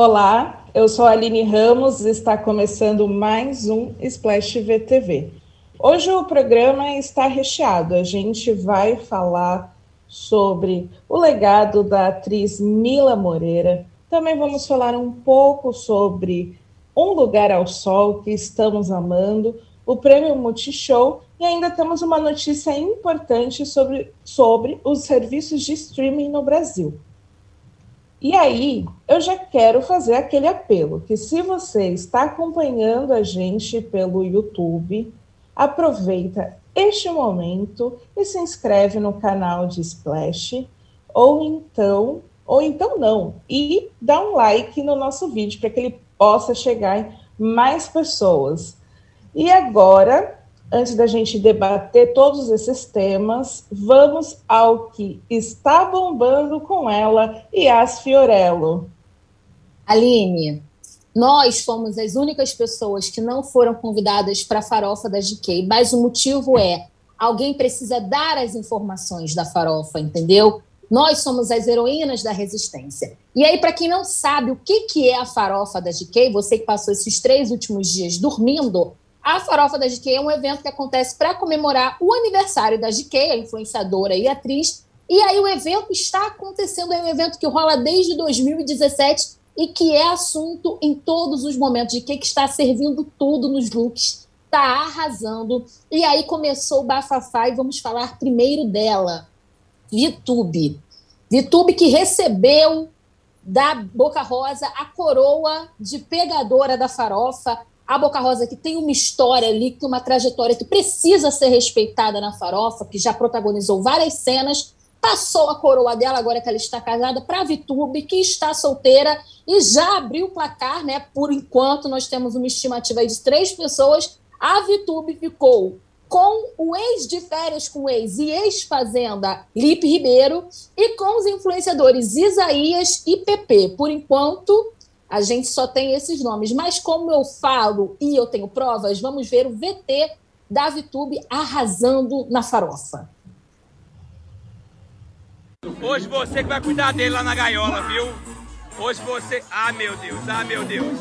Olá, eu sou a Aline Ramos e está começando mais um Splash VTV. Hoje o programa está recheado. A gente vai falar sobre o legado da atriz Mila Moreira. Também vamos falar um pouco sobre Um Lugar ao Sol, que estamos amando, o Prêmio Multishow e ainda temos uma notícia importante sobre, sobre os serviços de streaming no Brasil. E aí, eu já quero fazer aquele apelo que se você está acompanhando a gente pelo YouTube, aproveita este momento e se inscreve no canal de Splash, ou então, ou então não, e dá um like no nosso vídeo para que ele possa chegar em mais pessoas. E agora, antes da gente debater todos esses temas, vamos ao que está bombando com ela, Yas Fiorello. Aline, nós fomos as únicas pessoas que não foram convidadas para a farofa da GK, mas o motivo é alguém precisa dar as informações da farofa, entendeu? Nós somos as heroínas da resistência. E aí, para quem não sabe o que, que é a farofa da GK, você que passou esses três últimos dias dormindo, a Farofa da GK é um evento que acontece para comemorar o aniversário da GK, a influenciadora e atriz. E aí o evento está acontecendo, é um evento que rola desde 2017 e que é assunto em todos os momentos. De que está servindo tudo nos looks, está arrasando. E aí começou o bafafá e vamos falar primeiro dela, Vitube. Vitube que recebeu da Boca Rosa a coroa de pegadora da farofa a Boca Rosa, que tem uma história ali, que uma trajetória que precisa ser respeitada na farofa, que já protagonizou várias cenas, passou a coroa dela, agora que ela está casada, para a Vitube, que está solteira e já abriu o placar, né? Por enquanto, nós temos uma estimativa de três pessoas. A Vitube ficou com o ex de férias com o ex e ex-fazenda Lipe Ribeiro e com os influenciadores Isaías e PP. Por enquanto, a gente só tem esses nomes. Mas como eu falo e eu tenho provas, vamos ver o VT da VTube arrasando na farofa. Hoje você que vai cuidar dele lá na gaiola, viu? Hoje você. Ah, meu Deus, ah, meu Deus.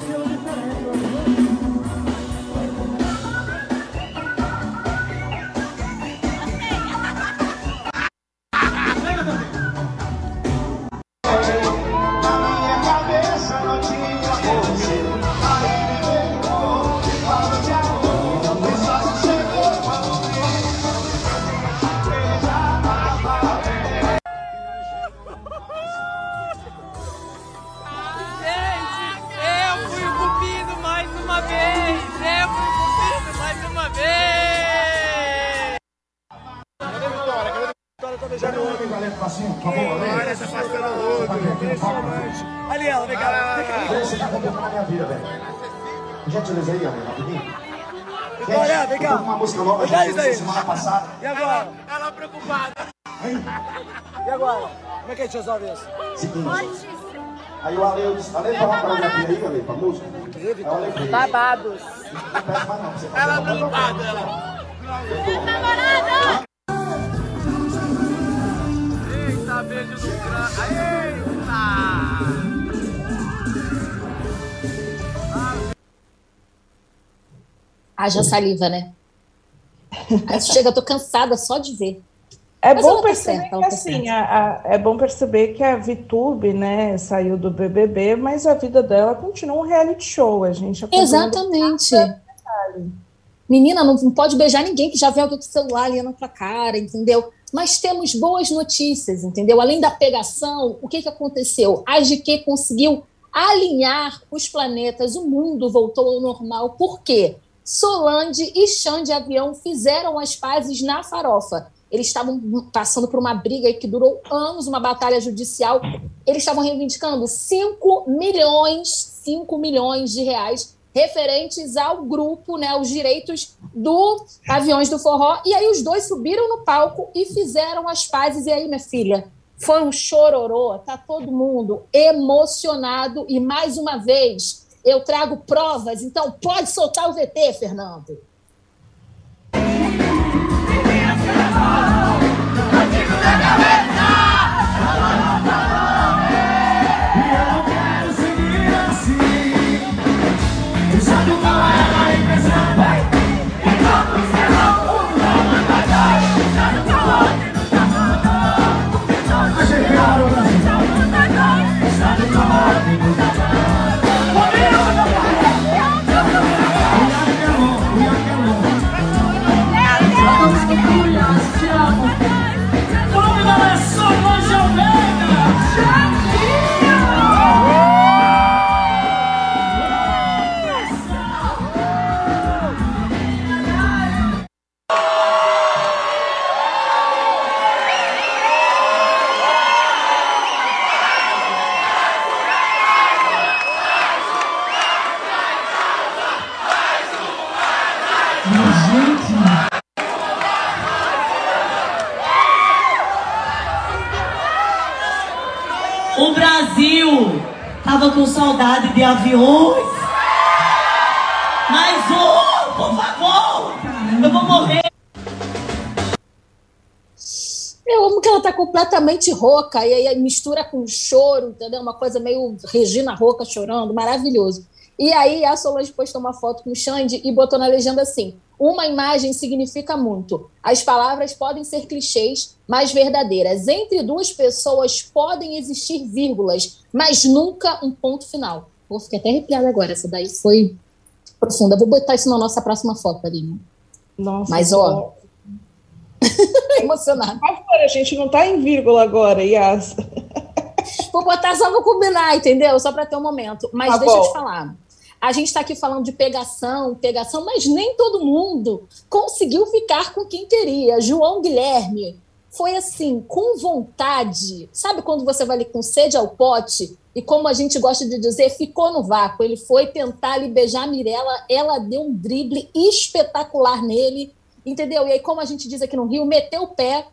Gentileza aí, amigo, rapidinho. Olha, vem cá. Uma música nova, a gente fez semana passada. E agora? Ela, ela preocupada. E agora? Como é que a gente resolve isso? Seguinte. Aí o Ale, eu disse, Ale, fala uma coreografia aí, Ale, pra música. Babados. Ela preocupada, ela. Namorada! Crânio. Eita! Haja saliva, né? Aí chega, eu tô cansada só de ver. É Mas bom tá perceber certa, que, tá assim, a, a, é bom perceber que a VTube, né, saiu do BBB, mas a vida dela continua um reality show, a gente Exatamente. Menina, não, não pode beijar ninguém que já vê alguém com o celular ali na tua cara, entendeu? Mas temos boas notícias, entendeu? Além da pegação, o que, que aconteceu? A GQ conseguiu alinhar os planetas, o mundo voltou ao normal. Por quê? Solange e Xande Avião fizeram as pazes na farofa. Eles estavam passando por uma briga que durou anos, uma batalha judicial. Eles estavam reivindicando 5 milhões, 5 milhões de reais referentes ao grupo, né, os direitos do Aviões do Forró. E aí os dois subiram no palco e fizeram as pazes. E aí, minha filha, foi um chororô, tá todo mundo emocionado e mais uma vez eu trago provas, então pode soltar o VT, Fernando. Gente! Com saudade de aviões. Mais um, por favor! Eu vou morrer. Eu amo que ela tá completamente rouca, e aí mistura com choro, entendeu? Uma coisa meio Regina Rouca chorando, maravilhoso. E aí a Solange postou uma foto com o Xande e botou na legenda assim: uma imagem significa muito. As palavras podem ser clichês, mas verdadeiras. Entre duas pessoas podem existir vírgulas, mas nunca um ponto final. Vou ficar até arrepiada agora. Essa daí foi profunda. Vou botar isso na nossa próxima foto, Aline. Nossa. Mas, ó. emocionada. A gente não tá em vírgula agora, Yas. Vou botar só vou combinar, entendeu? Só para ter um momento. Mas tá deixa bom. eu te falar. A gente está aqui falando de pegação, pegação, mas nem todo mundo conseguiu ficar com quem queria. João Guilherme foi assim, com vontade. Sabe quando você vai ali com sede ao pote? E como a gente gosta de dizer, ficou no vácuo. Ele foi tentar ali beijar a Mirella, ela deu um drible espetacular nele, entendeu? E aí, como a gente diz aqui no Rio, meteu o pé,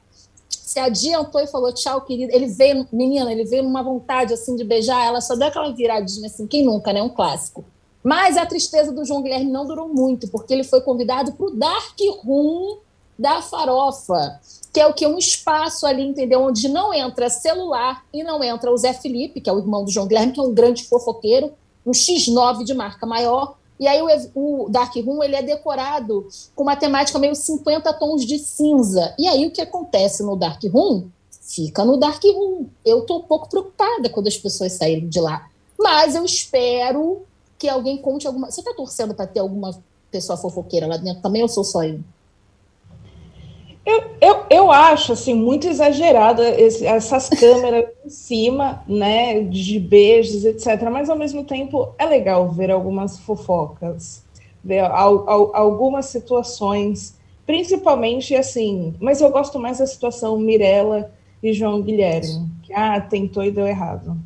se adiantou e falou tchau, querida. Ele veio, menina, ele veio numa vontade assim de beijar ela, só deu aquela viradinha assim, quem nunca, né? Um clássico. Mas a tristeza do João Guilherme não durou muito, porque ele foi convidado para o Dark Room da Farofa, que é o que? Um espaço ali, entendeu? Onde não entra celular e não entra o Zé Felipe, que é o irmão do João Guilherme, que é um grande fofoqueiro, um X9 de marca maior. E aí o, o Dark Room ele é decorado com uma temática meio 50 tons de cinza. E aí o que acontece no Dark Room? Fica no Dark Room. Eu estou um pouco preocupada quando as pessoas saírem de lá. Mas eu espero que alguém conte alguma. Você está torcendo para ter alguma pessoa fofoqueira lá dentro também ou sou só eu? Eu, eu, eu acho assim muito exagerado esse, essas câmeras em cima, né, de beijos, etc. Mas ao mesmo tempo é legal ver algumas fofocas, ver al, al, algumas situações, principalmente assim. Mas eu gosto mais da situação Mirella e João Guilherme, que ah, tentou e deu errado.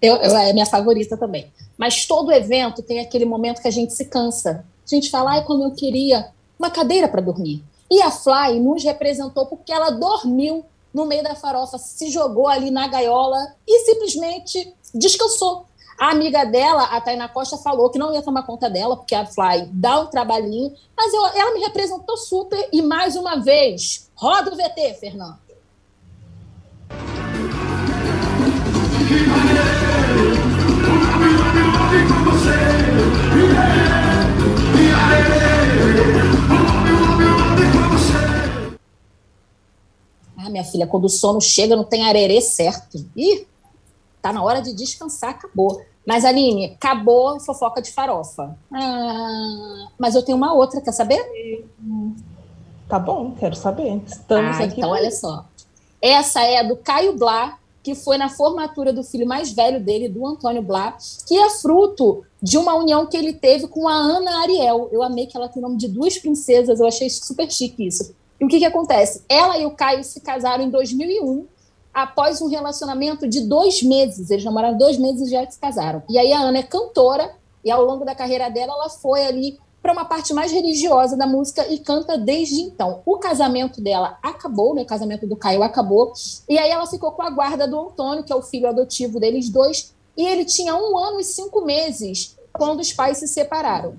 Eu, eu, é minha favorita também. Mas todo evento tem aquele momento que a gente se cansa. A gente fala, ai, como eu queria uma cadeira para dormir. E a Fly nos representou porque ela dormiu no meio da farofa, se jogou ali na gaiola e simplesmente descansou. A amiga dela, a Taina Costa, falou que não ia tomar conta dela, porque a Fly dá um trabalhinho, mas eu, ela me representou super e mais uma vez, roda o VT, Fernando. Ah, minha filha, quando o sono chega, não tem arerê certo. Ih, tá na hora de descansar, acabou. Mas, Aline, acabou a fofoca de farofa. Ah, mas eu tenho uma outra, quer saber? Tá bom, quero saber. Estamos ah, aqui. Então, olha só. Essa é do Caio Blá, que foi na formatura do filho mais velho dele, do Antônio Blá, que é fruto de uma união que ele teve com a Ana Ariel. Eu amei que ela tem o nome de duas princesas, eu achei super chique isso. E o que, que acontece? Ela e o Caio se casaram em 2001, após um relacionamento de dois meses. Eles namoraram dois meses e já se casaram. E aí a Ana é cantora, e ao longo da carreira dela, ela foi ali para uma parte mais religiosa da música e canta desde então. O casamento dela acabou, né? O casamento do Caio acabou. E aí ela ficou com a guarda do Antônio, que é o filho adotivo deles dois. E ele tinha um ano e cinco meses quando os pais se separaram.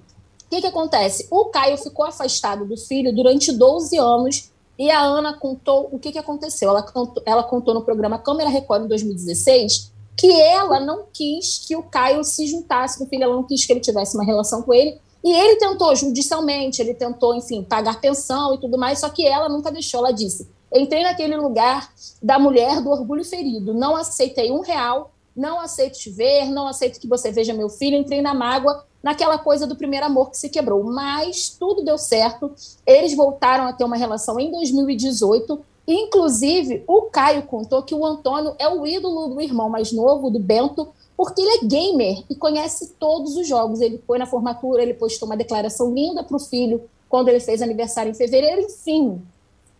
O que, que acontece? O Caio ficou afastado do filho durante 12 anos e a Ana contou o que, que aconteceu. Ela contou, ela contou no programa Câmera Record em 2016 que ela não quis que o Caio se juntasse com o filho, ela não quis que ele tivesse uma relação com ele e ele tentou judicialmente, ele tentou, enfim, pagar pensão e tudo mais, só que ela nunca deixou. Ela disse: entrei naquele lugar da mulher do orgulho ferido, não aceitei um real, não aceito te ver, não aceito que você veja meu filho, entrei na mágoa, naquela coisa do primeiro amor que se quebrou. Mas tudo deu certo, eles voltaram a ter uma relação em 2018. Inclusive, o Caio contou que o Antônio é o ídolo do irmão mais novo, do Bento, porque ele é gamer e conhece todos os jogos. Ele foi na formatura, ele postou uma declaração linda para o filho quando ele fez aniversário em fevereiro. Enfim,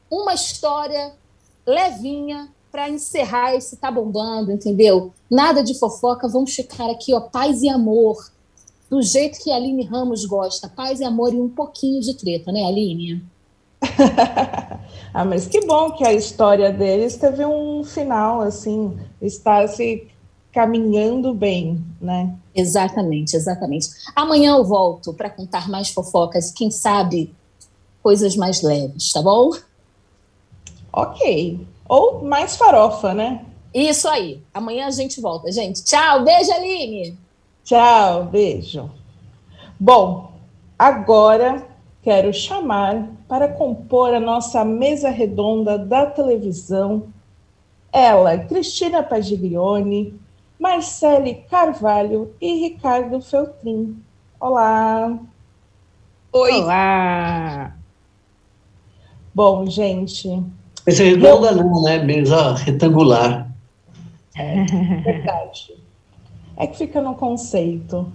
uma história levinha para encerrar esse tá bombando, entendeu? Nada de fofoca, vamos ficar aqui, ó, paz e amor. Do jeito que a Aline Ramos gosta, paz e amor e um pouquinho de treta, né, Aline? ah, mas que bom que a história deles teve um final, assim, está se caminhando bem, né? Exatamente, exatamente. Amanhã eu volto para contar mais fofocas, quem sabe coisas mais leves, tá bom? Ok. Ou mais farofa, né? Isso aí. Amanhã a gente volta, gente. Tchau, beijo, Aline. Tchau, beijo. Bom, agora quero chamar para compor a nossa mesa redonda da televisão ela, Cristina Pagiglione, Marcele Carvalho e Ricardo Feltrin. Olá! Oi! Olá! Bom, gente. Essa é redonda não, né? Mesa retangular. É, verdade. É que fica no conceito.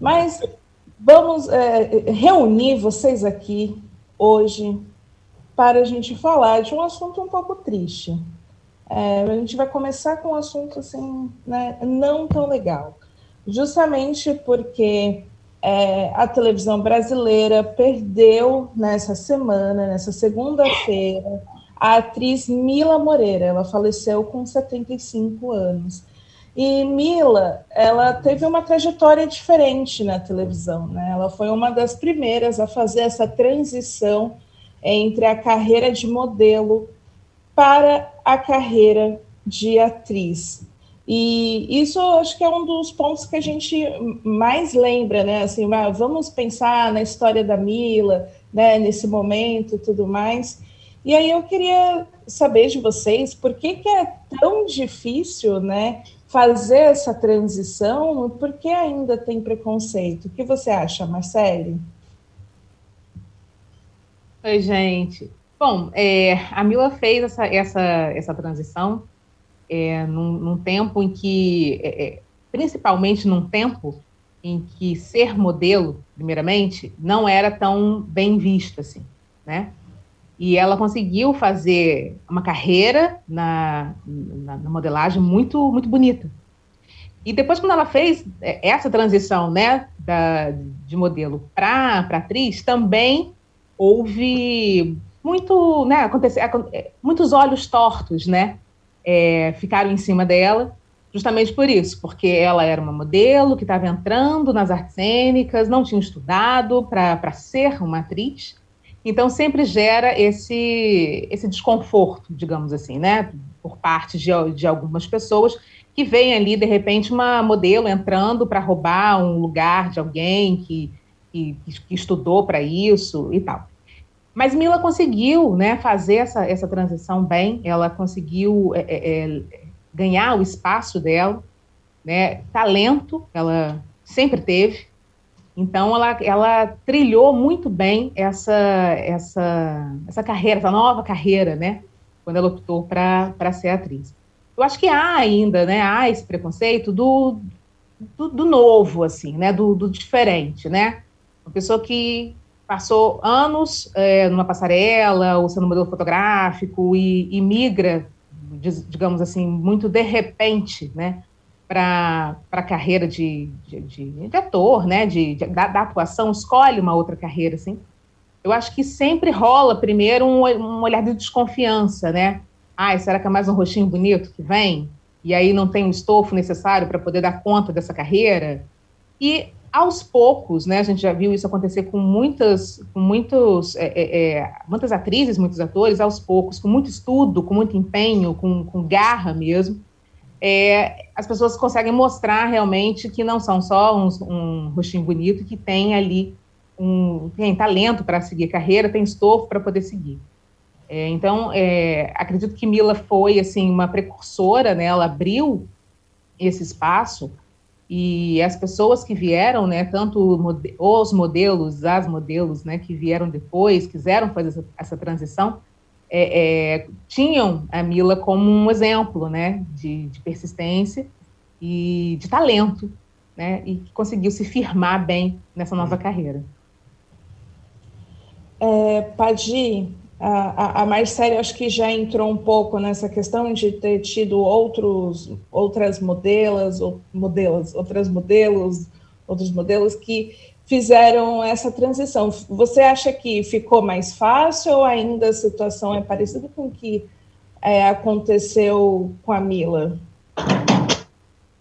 Mas vamos é, reunir vocês aqui hoje para a gente falar de um assunto um pouco triste. É, a gente vai começar com um assunto assim, né, não tão legal, justamente porque é, a televisão brasileira perdeu nessa semana, nessa segunda-feira, a atriz Mila Moreira. Ela faleceu com 75 anos. E Mila, ela teve uma trajetória diferente na televisão, né? Ela foi uma das primeiras a fazer essa transição entre a carreira de modelo para a carreira de atriz. E isso acho que é um dos pontos que a gente mais lembra, né? Assim, vamos pensar na história da Mila, né, nesse momento tudo mais. E aí eu queria saber de vocês por que, que é tão difícil, né, fazer essa transição, por que ainda tem preconceito? O que você acha, Marcele? Oi, gente. Bom, é, a Mila fez essa, essa, essa transição é, num, num, tempo em que, é, é principalmente num tempo em que ser modelo, primeiramente, não era tão bem visto assim, né? E ela conseguiu fazer uma carreira na, na, na modelagem muito, muito bonita. E depois, quando ela fez é, essa transição né, da, de modelo para atriz, também houve muito, né, acontece, é, muitos olhos tortos, né, é, ficaram em cima dela, justamente por isso, porque ela era uma modelo que estava entrando nas artes cênicas, não tinha estudado para ser uma atriz, então, sempre gera esse, esse desconforto, digamos assim, né, por parte de, de algumas pessoas que veem ali, de repente, uma modelo entrando para roubar um lugar de alguém que, que, que estudou para isso e tal. Mas Mila conseguiu né, fazer essa, essa transição bem, ela conseguiu é, é, é ganhar o espaço dela, né, talento ela sempre teve, então, ela, ela trilhou muito bem essa, essa, essa carreira, essa nova carreira, né? Quando ela optou para ser atriz. Eu acho que há ainda, né? Há esse preconceito do, do, do novo, assim, né? Do, do, diferente, né? Uma pessoa que passou anos é, numa passarela ou sendo modelo fotográfico e, e migra, digamos assim, muito de repente, né? Para a carreira de, de, de, de, ator, né, de da, da, atuação, escolhe uma outra carreira, assim, eu acho que sempre rola primeiro um, um olhar de desconfiança, né? Ai, será que é mais um rostinho bonito que vem? E aí não tem o estofo necessário para poder dar conta dessa carreira? E aos poucos, né, a gente já viu isso acontecer com muitas, com muitos, é, é, é muitas atrizes, muitos atores, aos poucos, com muito estudo, com muito empenho, com, com garra mesmo, é, as pessoas conseguem mostrar realmente que não são só um, um rostinho bonito, que tem ali um, tem talento para seguir carreira, tem estofo para poder seguir. É, então, é, acredito que Mila foi assim uma precursora, né? Ela abriu esse espaço e as pessoas que vieram, né? Tanto os modelos, as modelos, né? Que vieram depois, quiseram fazer essa, essa transição, é, é, tinham a Mila como um exemplo, né, de, de, persistência e de talento, né, e que conseguiu se firmar bem nessa nova carreira. É, Padi, a, a Marcele acho que já entrou um pouco nessa questão de ter tido outros, outras modelas, ou modelos, outras modelos, outros modelos que fizeram essa transição. Você acha que ficou mais fácil ou ainda a situação é parecida com o que é, aconteceu com a Mila?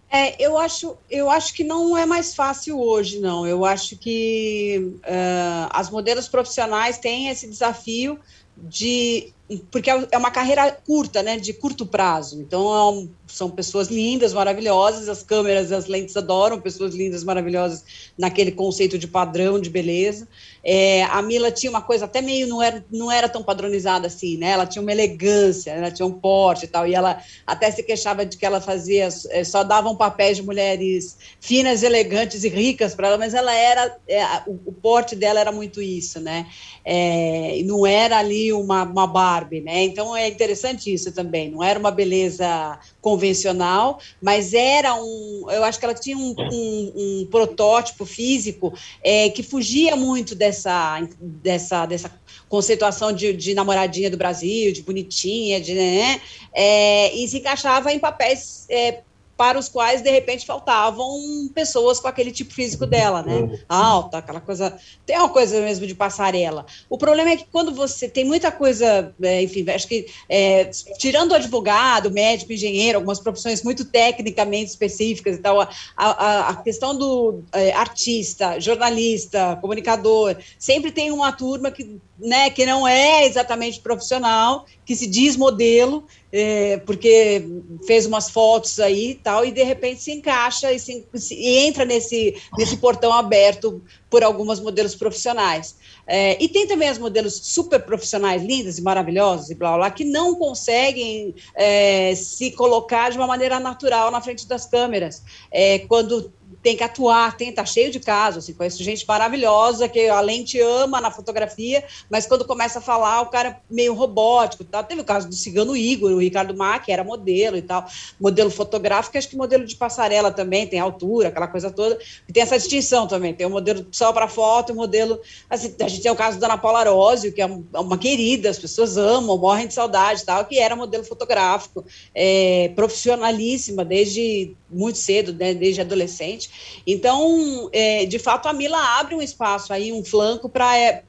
É, eu acho, eu acho que não é mais fácil hoje, não. Eu acho que uh, as modelos profissionais têm esse desafio de porque é, é uma carreira curta, né, de curto prazo. Então, é são pessoas lindas, maravilhosas, as câmeras, as lentes adoram pessoas lindas, maravilhosas naquele conceito de padrão de beleza. É, a Mila tinha uma coisa até meio, não era, não era tão padronizada assim, né, ela tinha uma elegância, ela tinha um porte e tal, e ela até se queixava de que ela fazia, é, só davam papéis de mulheres finas, elegantes e ricas para ela, mas ela era, é, o, o, porte dela era muito isso, né, é, não era ali uma, uma barra Barbie, né? Então é interessante isso também. Não era uma beleza convencional, mas era um. Eu acho que ela tinha um, um, um protótipo físico é, que fugia muito dessa, dessa, dessa conceituação de, de, namoradinha do Brasil, de bonitinha, de né, é, e se encaixava em papéis é, para os quais, de repente, faltavam pessoas com aquele tipo físico dela, né? Uhum. Alta, aquela coisa. Tem uma coisa mesmo de passarela. O problema é que quando você tem muita coisa, é, enfim, acho que é, tirando o advogado, médico, engenheiro, algumas profissões muito tecnicamente específicas e tal, a, a, a questão do é, artista, jornalista, comunicador, sempre tem uma turma que, né, que não é exatamente profissional, que se diz modelo é, porque fez umas fotos aí e tal, e de repente se encaixa e, se, e entra nesse, nesse portão aberto por algumas modelos profissionais. É, e tem também as modelos super profissionais, lindas e maravilhosas e blá blá, que não conseguem é, se colocar de uma maneira natural na frente das câmeras. É, quando tem que atuar, tem, tá cheio de casos, assim, conheço gente maravilhosa que além te ama na fotografia, mas quando começa a falar, o cara é meio robótico, tá? Teve o caso do cigano Igor, o Ricardo Mack, era modelo e tal, modelo fotográfico, acho que modelo de passarela também, tem altura, aquela coisa toda, e tem essa distinção também, tem o modelo só para foto, o modelo, assim, a gente tem o caso da Ana Paula Arósio, que é uma querida, as pessoas amam, morrem de saudade tal, que era modelo fotográfico, é, profissionalíssima desde muito cedo, né, desde adolescente. Então, é, de fato, a Mila abre um espaço aí, um flanco para é,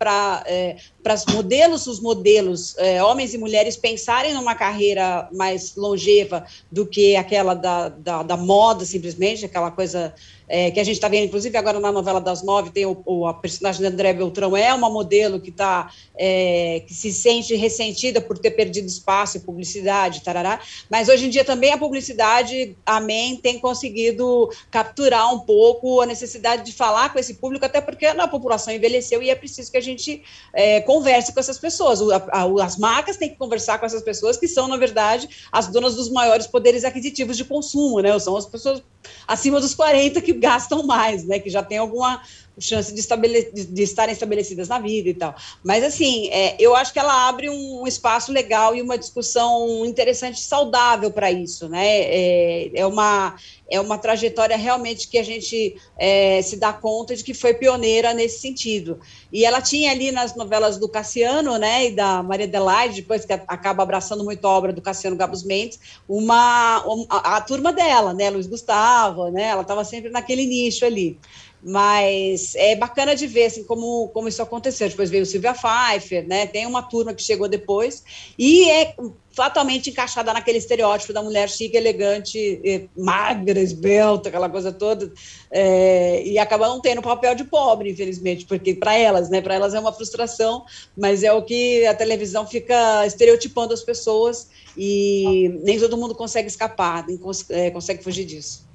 é, para os modelos, os modelos, é, homens e mulheres, pensarem numa carreira mais longeva do que aquela da, da, da moda, simplesmente, aquela coisa é, que a gente está vendo, inclusive agora na novela das nove, tem o, o a personagem de André Beltrão, é uma modelo que tá, é, que se sente ressentida por ter perdido espaço e publicidade, tarará, mas hoje em dia também a publicidade, amém, tem conseguido capturar um pouco a necessidade de falar com esse público, até porque a população envelheceu e é preciso que a gente é, converse com essas pessoas. O, a, as marcas têm que conversar com essas pessoas que são, na verdade, as donas dos maiores poderes aquisitivos de consumo, né? São as pessoas acima dos 40 que gastam mais, né? Que já tem alguma chance de, estabele de estarem estabelecidas na vida e tal. Mas, assim, é, eu acho que ela abre um, espaço legal e uma discussão interessante, saudável para isso, né? É, é, uma, é uma trajetória realmente que a gente é, se dá conta de que foi pioneira nesse sentido. E ela tinha ali nas novelas do Cassiano, né, e da Maria Adelaide, depois que acaba abraçando muito a obra do Cassiano Gabos Mendes, uma a, a, turma dela, né, Luiz Gustavo, né, ela estava sempre naquele nicho ali. Mas é bacana de ver assim, como, como isso aconteceu. Depois veio Silvia Pfeiffer, né? Tem uma turma que chegou depois e é fatalmente encaixada naquele estereótipo da mulher chique, elegante, magra, esbelta, aquela coisa toda, é, e acaba não tendo papel de pobre, infelizmente, porque para elas, né, para elas é uma frustração, mas é o que a televisão fica estereotipando as pessoas e nem todo mundo consegue escapar, nem cons é, consegue fugir disso.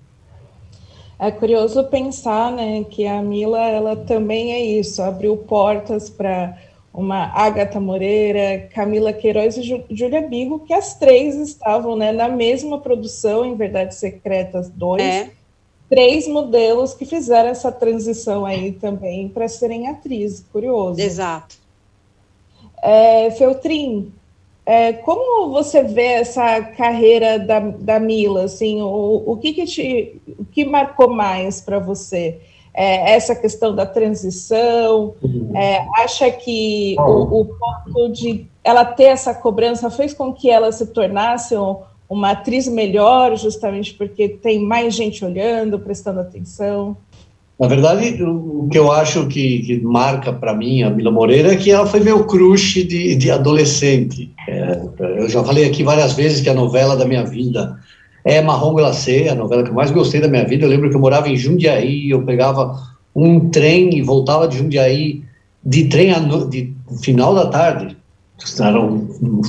É curioso pensar, né, que a Mila ela também é isso, abriu portas para uma Agatha Moreira, Camila Queiroz e Júlia Bigo, que as três estavam né, na mesma produção, em Verdades Secretas 2. É. Três modelos que fizeram essa transição aí também para serem atrizes, curioso. Exato. É, Feltrin, é, como você vê essa carreira da, da Mila? Assim, o, o que, que, te, o que marcou mais para você? É, essa questão da transição? Uhum. É, acha que o, o ponto de ela ter essa cobrança fez com que ela se tornasse uma atriz melhor, justamente porque tem mais gente olhando, prestando atenção? Na verdade, o que eu acho que, que marca para mim a Mila Moreira é que ela foi meu crush de, de adolescente. É, eu já falei aqui várias vezes que a novela da minha vida é Marrom Glacé, a novela que eu mais gostei da minha vida. Eu lembro que eu morava em Jundiaí, eu pegava um trem e voltava de Jundiaí de trem no, de final da tarde, eram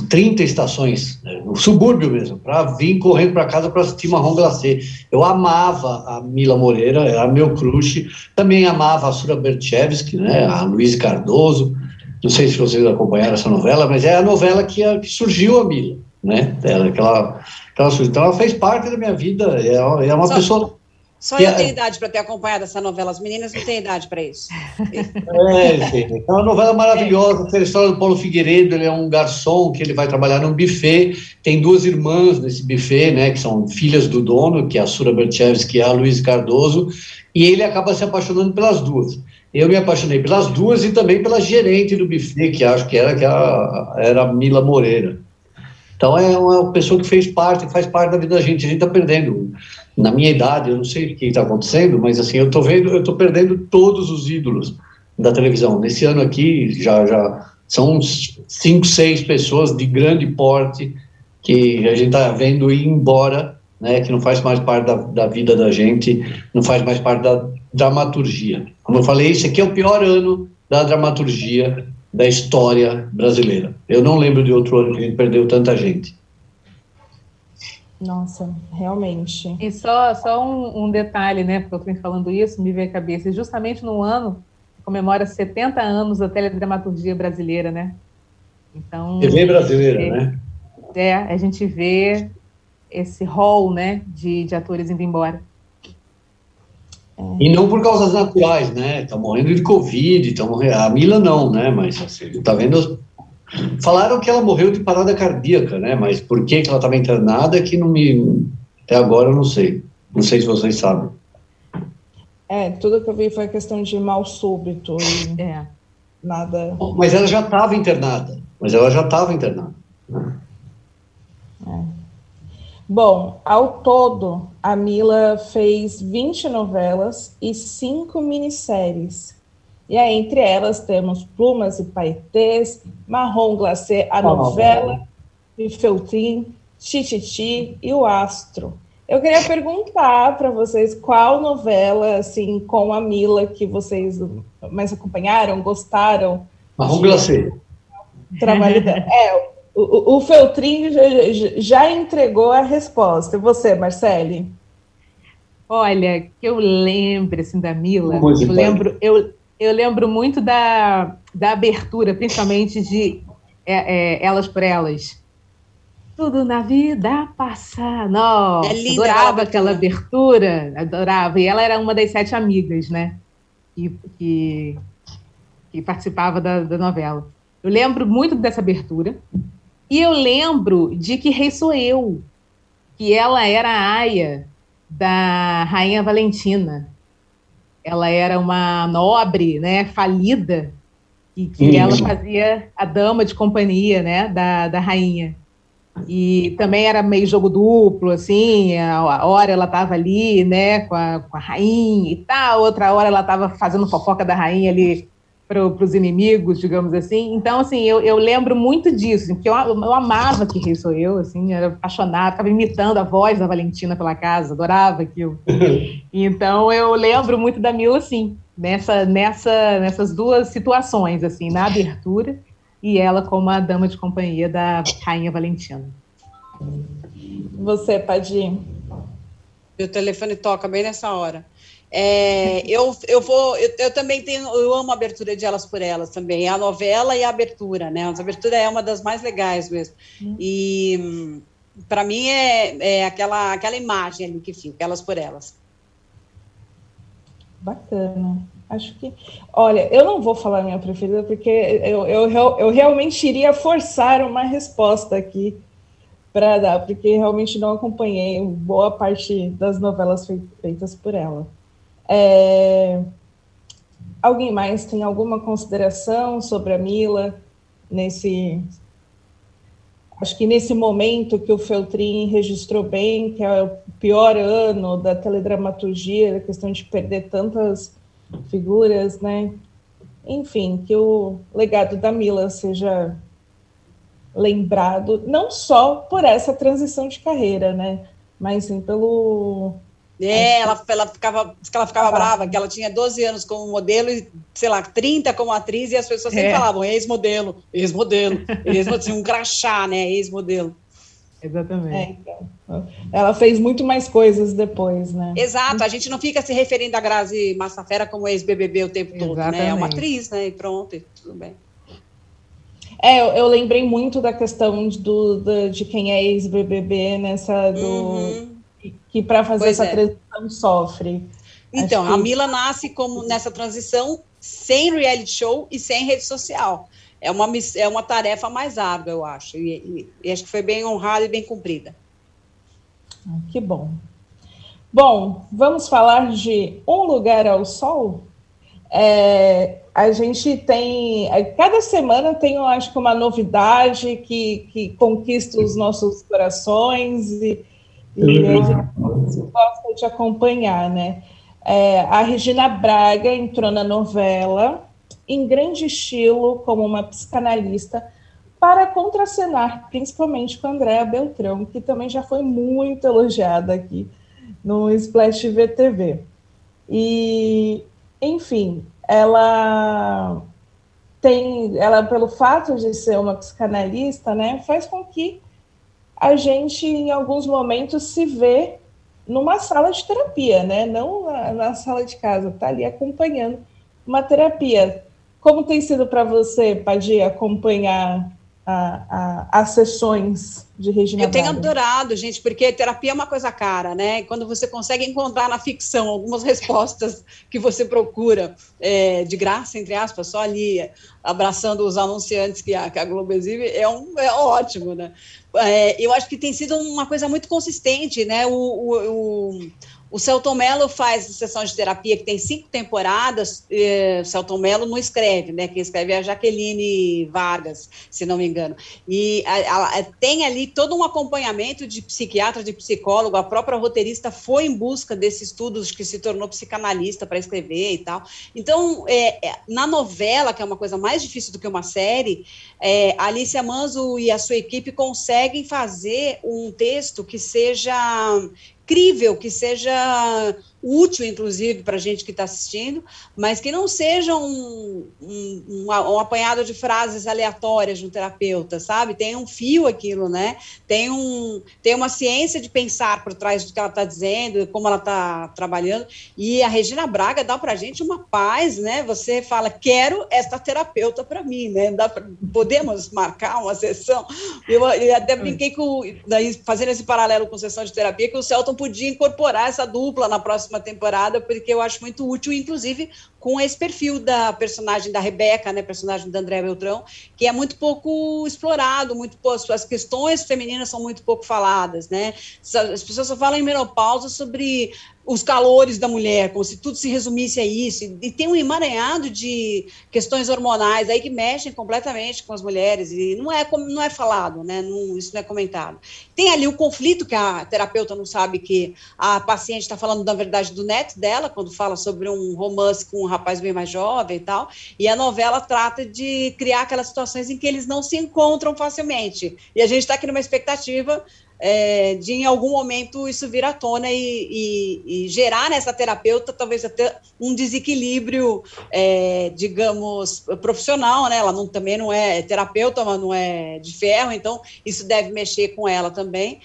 30 estações, né, no subúrbio mesmo, para vir correndo para casa para assistir Marrom Glacê. Eu amava a Mila Moreira, era meu crush. Também amava a Sura Berchevsky, né, a Luiz Cardoso. Não sei se vocês acompanharam essa novela, mas é a novela que, a, que surgiu a Mila, né? Ela, aquela, aquela, então ela fez parte da minha vida. É, é uma pessoa só eu tenho idade para ter acompanhado essa novela, as meninas não têm idade para isso. É. É uma novela maravilhosa, tem a história do Paulo Figueiredo, ele é um garçom que ele vai trabalhar num buffet, tem duas irmãs nesse buffet, né, que são filhas do dono, que é a Sura Berchevsky e a Luiz Cardoso, e ele acaba se apaixonando pelas duas. Eu me apaixonei pelas duas e também pela gerente do buffet, que acho que era, que era, era a Mila Moreira. Então é uma pessoa que fez parte, faz parte da vida da gente. A gente está perdendo. Na minha idade, eu não sei o que está acontecendo, mas assim, eu estou vendo, eu estou perdendo todos os ídolos da televisão. Nesse ano aqui, já, já são uns cinco, seis pessoas de grande porte que a gente está vendo ir embora, né, que não faz mais parte da, da vida da gente, não faz mais parte da dramaturgia. Como eu falei, esse aqui é o pior ano da dramaturgia da história brasileira. Eu não lembro de outro ano que a gente perdeu tanta gente. Nossa, realmente. E só, só um, um detalhe, né? Porque eu estou falando isso, me veio à cabeça. Justamente no ano comemora 70 anos da teledramaturgia brasileira, né? Então. TV brasileira, né? É, a gente vê esse rol, né, de, de atores indo embora. E não por causas naturais, né? Tá morrendo de Covid, tá morrendo... a Mila não, né? Mas assim, tá vendo. Falaram que ela morreu de parada cardíaca, né? Mas por que, que ela estava internada é que não me. Até agora eu não sei. Não sei se vocês sabem. É, tudo que eu vi foi questão de mal súbito. E... É. Nada. Mas ela já estava internada. Mas ela já estava internada. Né? É. Bom, ao todo, a Mila fez 20 novelas e 5 minisséries. E aí, entre elas, temos Plumas e Paetês, Marrom Glacé, a novela, e Feltrin, Tititi e o Astro. Eu queria perguntar para vocês qual novela, assim, com a Mila que vocês mais acompanharam, gostaram? Marrom Glacé. Trabalho dela. É, o, o Feltrin já, já, entregou a resposta. E você, Marcele? Olha, que eu lembro assim da Mila, eu lembro, eu, eu lembro muito da, da abertura, principalmente de é, é, Elas por Elas. Tudo na vida passar. Nossa, é adorava aquela abertura, adorava. E ela era uma das sete amigas, né? Que, que, que participava da, da novela. Eu lembro muito dessa abertura. E eu lembro de que rei sou eu, que ela era a aia da rainha Valentina. Ela era uma nobre, né, falida, e que ela fazia a dama de companhia, né, da, da rainha. E também era meio jogo duplo, assim, a hora ela estava ali, né, com a, com a rainha e tal, outra hora ela estava fazendo fofoca da rainha ali para os inimigos, digamos assim. Então, assim, eu, eu lembro muito disso, assim, porque eu, eu amava que Rei Sou Eu, assim, era apaixonada, ficava imitando a voz da Valentina pela casa, adorava aquilo. Então, eu lembro muito da Mila, assim, nessa, nessa, nessas duas situações, assim, na abertura e ela como a dama de companhia da Rainha Valentina. Você, Padim? Meu telefone toca bem nessa hora. É, eu, eu vou, eu, eu, também tenho, eu amo a abertura de Elas por Elas também, a novela e a abertura, né? A abertura é uma das mais legais mesmo. Hum. E para mim é, é, aquela, aquela imagem ali que fica, Elas por Elas. Bacana. Acho que. Olha, eu não vou falar minha preferida, porque eu, eu, eu realmente iria forçar uma resposta aqui para dar, porque realmente não acompanhei boa parte das novelas feitas por ela. É... Alguém mais tem alguma consideração sobre a Mila nesse acho que nesse momento que o Feltrin registrou bem, que é o pior ano da teledramaturgia, a questão de perder tantas figuras, né? Enfim, que o legado da Mila seja lembrado não só por essa transição de carreira, né? Mas sim pelo é, ela, ela ficava, ela ficava brava, que ela tinha 12 anos como modelo e, sei lá, 30 como atriz, e as pessoas sempre é. falavam ex-modelo, ex-modelo, ex-modelo, assim, um crachá, né, ex-modelo. Exatamente. É, então. Ela fez muito mais coisas depois, né? Exato, a gente não fica se referindo a Grazi Massafera como ex-BBB o tempo todo, Exatamente. né? É uma atriz, né? E pronto, e tudo bem. É, eu, eu, lembrei muito da questão do, do de quem é ex-BBB nessa do uhum. Que para fazer pois essa é. transição sofre. Então, que... a Mila nasce como nessa transição sem reality show e sem rede social é uma, é uma tarefa mais árdua, eu acho. E, e, e acho que foi bem honrada e bem cumprida. Ah, que bom. Bom, vamos falar de Um Lugar ao Sol? É, a gente tem, é, cada semana tem, eu acho que uma novidade que, que conquista os nossos corações e, e a gente gosta de acompanhar, né? É, a Regina Braga entrou na novela, em grande estilo como uma psicanalista para contracenar, principalmente com a Andréa Beltrão, que também já foi muito elogiada aqui no Splash VTV. E, enfim, ela tem, ela pelo fato de ser uma psicanalista, né, faz com que a gente em alguns momentos se vê numa sala de terapia, né, não na, na sala de casa, tá ali acompanhando uma terapia. Como tem sido para você, Padir, acompanhar a, a, as sessões de Regina Eu tenho adorado, gente, porque terapia é uma coisa cara, né? Quando você consegue encontrar na ficção algumas respostas que você procura é, de graça, entre aspas, só ali abraçando os anunciantes que a, que a Globo exibe, é, um, é ótimo, né? É, eu acho que tem sido uma coisa muito consistente, né? o, o, o o Celton Mello faz sessão de terapia que tem cinco temporadas. Eh, Celton Mello não escreve, né? Quem escreve é a Jaqueline Vargas, se não me engano. E a, a, tem ali todo um acompanhamento de psiquiatra, de psicólogo. A própria roteirista foi em busca desses estudos que se tornou psicanalista para escrever e tal. Então, é, é, na novela, que é uma coisa mais difícil do que uma série, é, a Alicia Manzo e a sua equipe conseguem fazer um texto que seja incrível, que seja útil, inclusive, para a gente que está assistindo, mas que não seja um, um, um, apanhado de frases aleatórias de um terapeuta, sabe? Tem um fio aquilo, né? Tem, um, tem uma ciência de pensar por trás do que ela está dizendo, como ela está trabalhando, e a Regina Braga dá para a gente uma paz, né? Você fala, quero esta terapeuta para mim, né? Pra, podemos marcar uma sessão? Eu, eu até brinquei com, daí, fazendo esse paralelo com sessão de terapia, que o Celton podia incorporar essa dupla na próxima próxima temporada, porque eu acho muito útil, inclusive com esse perfil da personagem da Rebeca, né, personagem da André Beltrão, que é muito pouco explorado, muito pouco, as questões femininas são muito pouco faladas, né? As pessoas só falam em menopausa sobre os calores da mulher, como se tudo se resumisse a isso. E tem um emaranhado de questões hormonais aí que mexem completamente com as mulheres e não é não é falado, né? Não, isso não é comentado. Tem ali o conflito que a terapeuta não sabe que a paciente está falando da verdade do neto dela quando fala sobre um romance com rapaz bem mais jovem e tal. E a novela trata de criar aquelas situações em que eles não se encontram facilmente. E a gente está aqui numa expectativa é, de em algum momento isso vir à tona e, e, e gerar nessa terapeuta talvez até um desequilíbrio, é, digamos, profissional, né? Ela não, também não é terapeuta, mas não é de ferro, então isso deve mexer com ela também.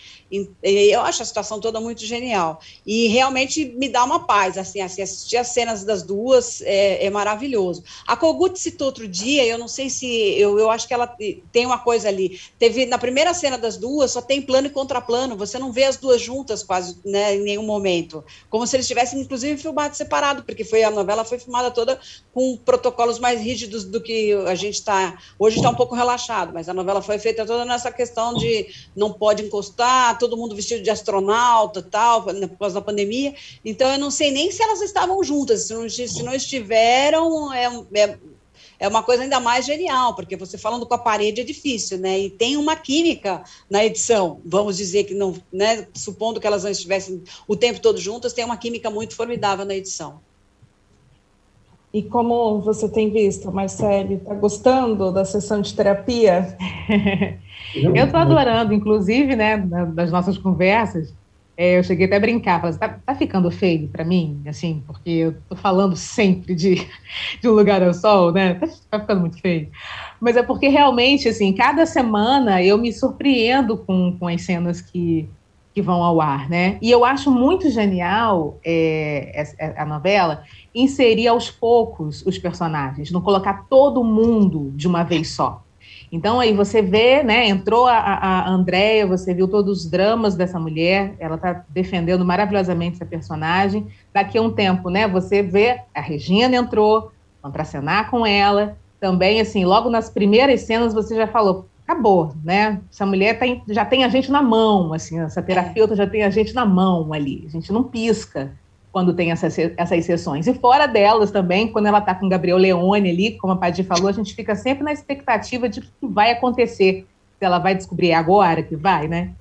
Eu acho a situação toda muito genial. E realmente me dá uma paz, assim, assim assistir as cenas das duas é, é maravilhoso. A Kogut citou outro dia, eu não sei se, eu, eu acho que ela tem uma coisa ali, teve, na primeira cena das duas, só tem plano e contraplano, você não vê as duas juntas quase, né, em nenhum momento, como se eles tivessem, inclusive, filmado separado, porque foi a novela foi filmada toda com protocolos mais rígidos do que a gente está, hoje está um pouco relaxado, mas a novela foi feita toda nessa questão de não pode encostar, todo mundo vestido de astronauta tal, por causa da pandemia. Então, eu não sei nem se elas estavam juntas. Se não, se não estiveram, é, é, é uma coisa ainda mais genial, porque você falando com a parede é difícil, né? E tem uma química na edição, vamos dizer que não, né? Supondo que elas não estivessem o tempo todo juntas, tem uma química muito formidável na edição. E como você tem visto, Marcele, está gostando da sessão de terapia? eu estou adorando, inclusive, né, das nossas conversas, é, eu cheguei até a brincar, falei, tá, tá ficando feio para mim, assim, porque eu tô falando sempre de, de um lugar ao sol, né? Tá, tá, ficando muito feio. Mas é porque realmente, assim, cada semana eu me surpreendo com, com as cenas que, que vão ao ar, né? E eu acho muito genial é, a novela inserir aos poucos os personagens, não colocar todo mundo de uma vez só. Então aí você vê, né? Entrou a, a Andréia, você viu todos os dramas dessa mulher, ela está defendendo maravilhosamente essa personagem. Daqui a um tempo, né? Você vê a Regina entrou, contracenar com ela. Também, assim, logo nas primeiras cenas você já falou, acabou, né? Essa mulher tem, já tem a gente na mão, assim, essa terapeuta já tem a gente na mão ali. A gente não pisca quando tem essas, essas sessões. E fora delas também, quando ela está com Gabriel Leone ali, como a Paty falou, a gente fica sempre na expectativa de o que vai acontecer. Se ela vai descobrir agora que vai, né?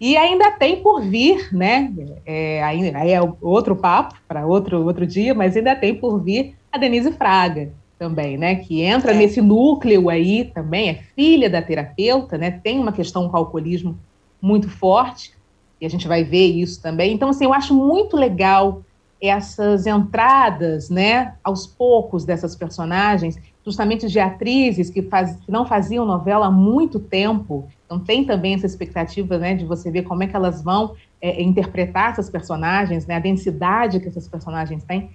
E ainda tem por vir, né? É, aí, aí é outro papo para outro, outro dia, mas ainda tem por vir a Denise Fraga também, né? Que entra é. nesse núcleo aí também, é filha da terapeuta, né? Tem uma questão com o alcoolismo muito forte, e a gente vai ver isso também. Então, assim, eu acho muito legal essas entradas, né, aos poucos dessas personagens, justamente de atrizes que, faz, que, não faziam novela há muito tempo. Então tem também essa expectativa, né, de você ver como é que elas vão é, interpretar essas personagens, né, a densidade que essas personagens têm.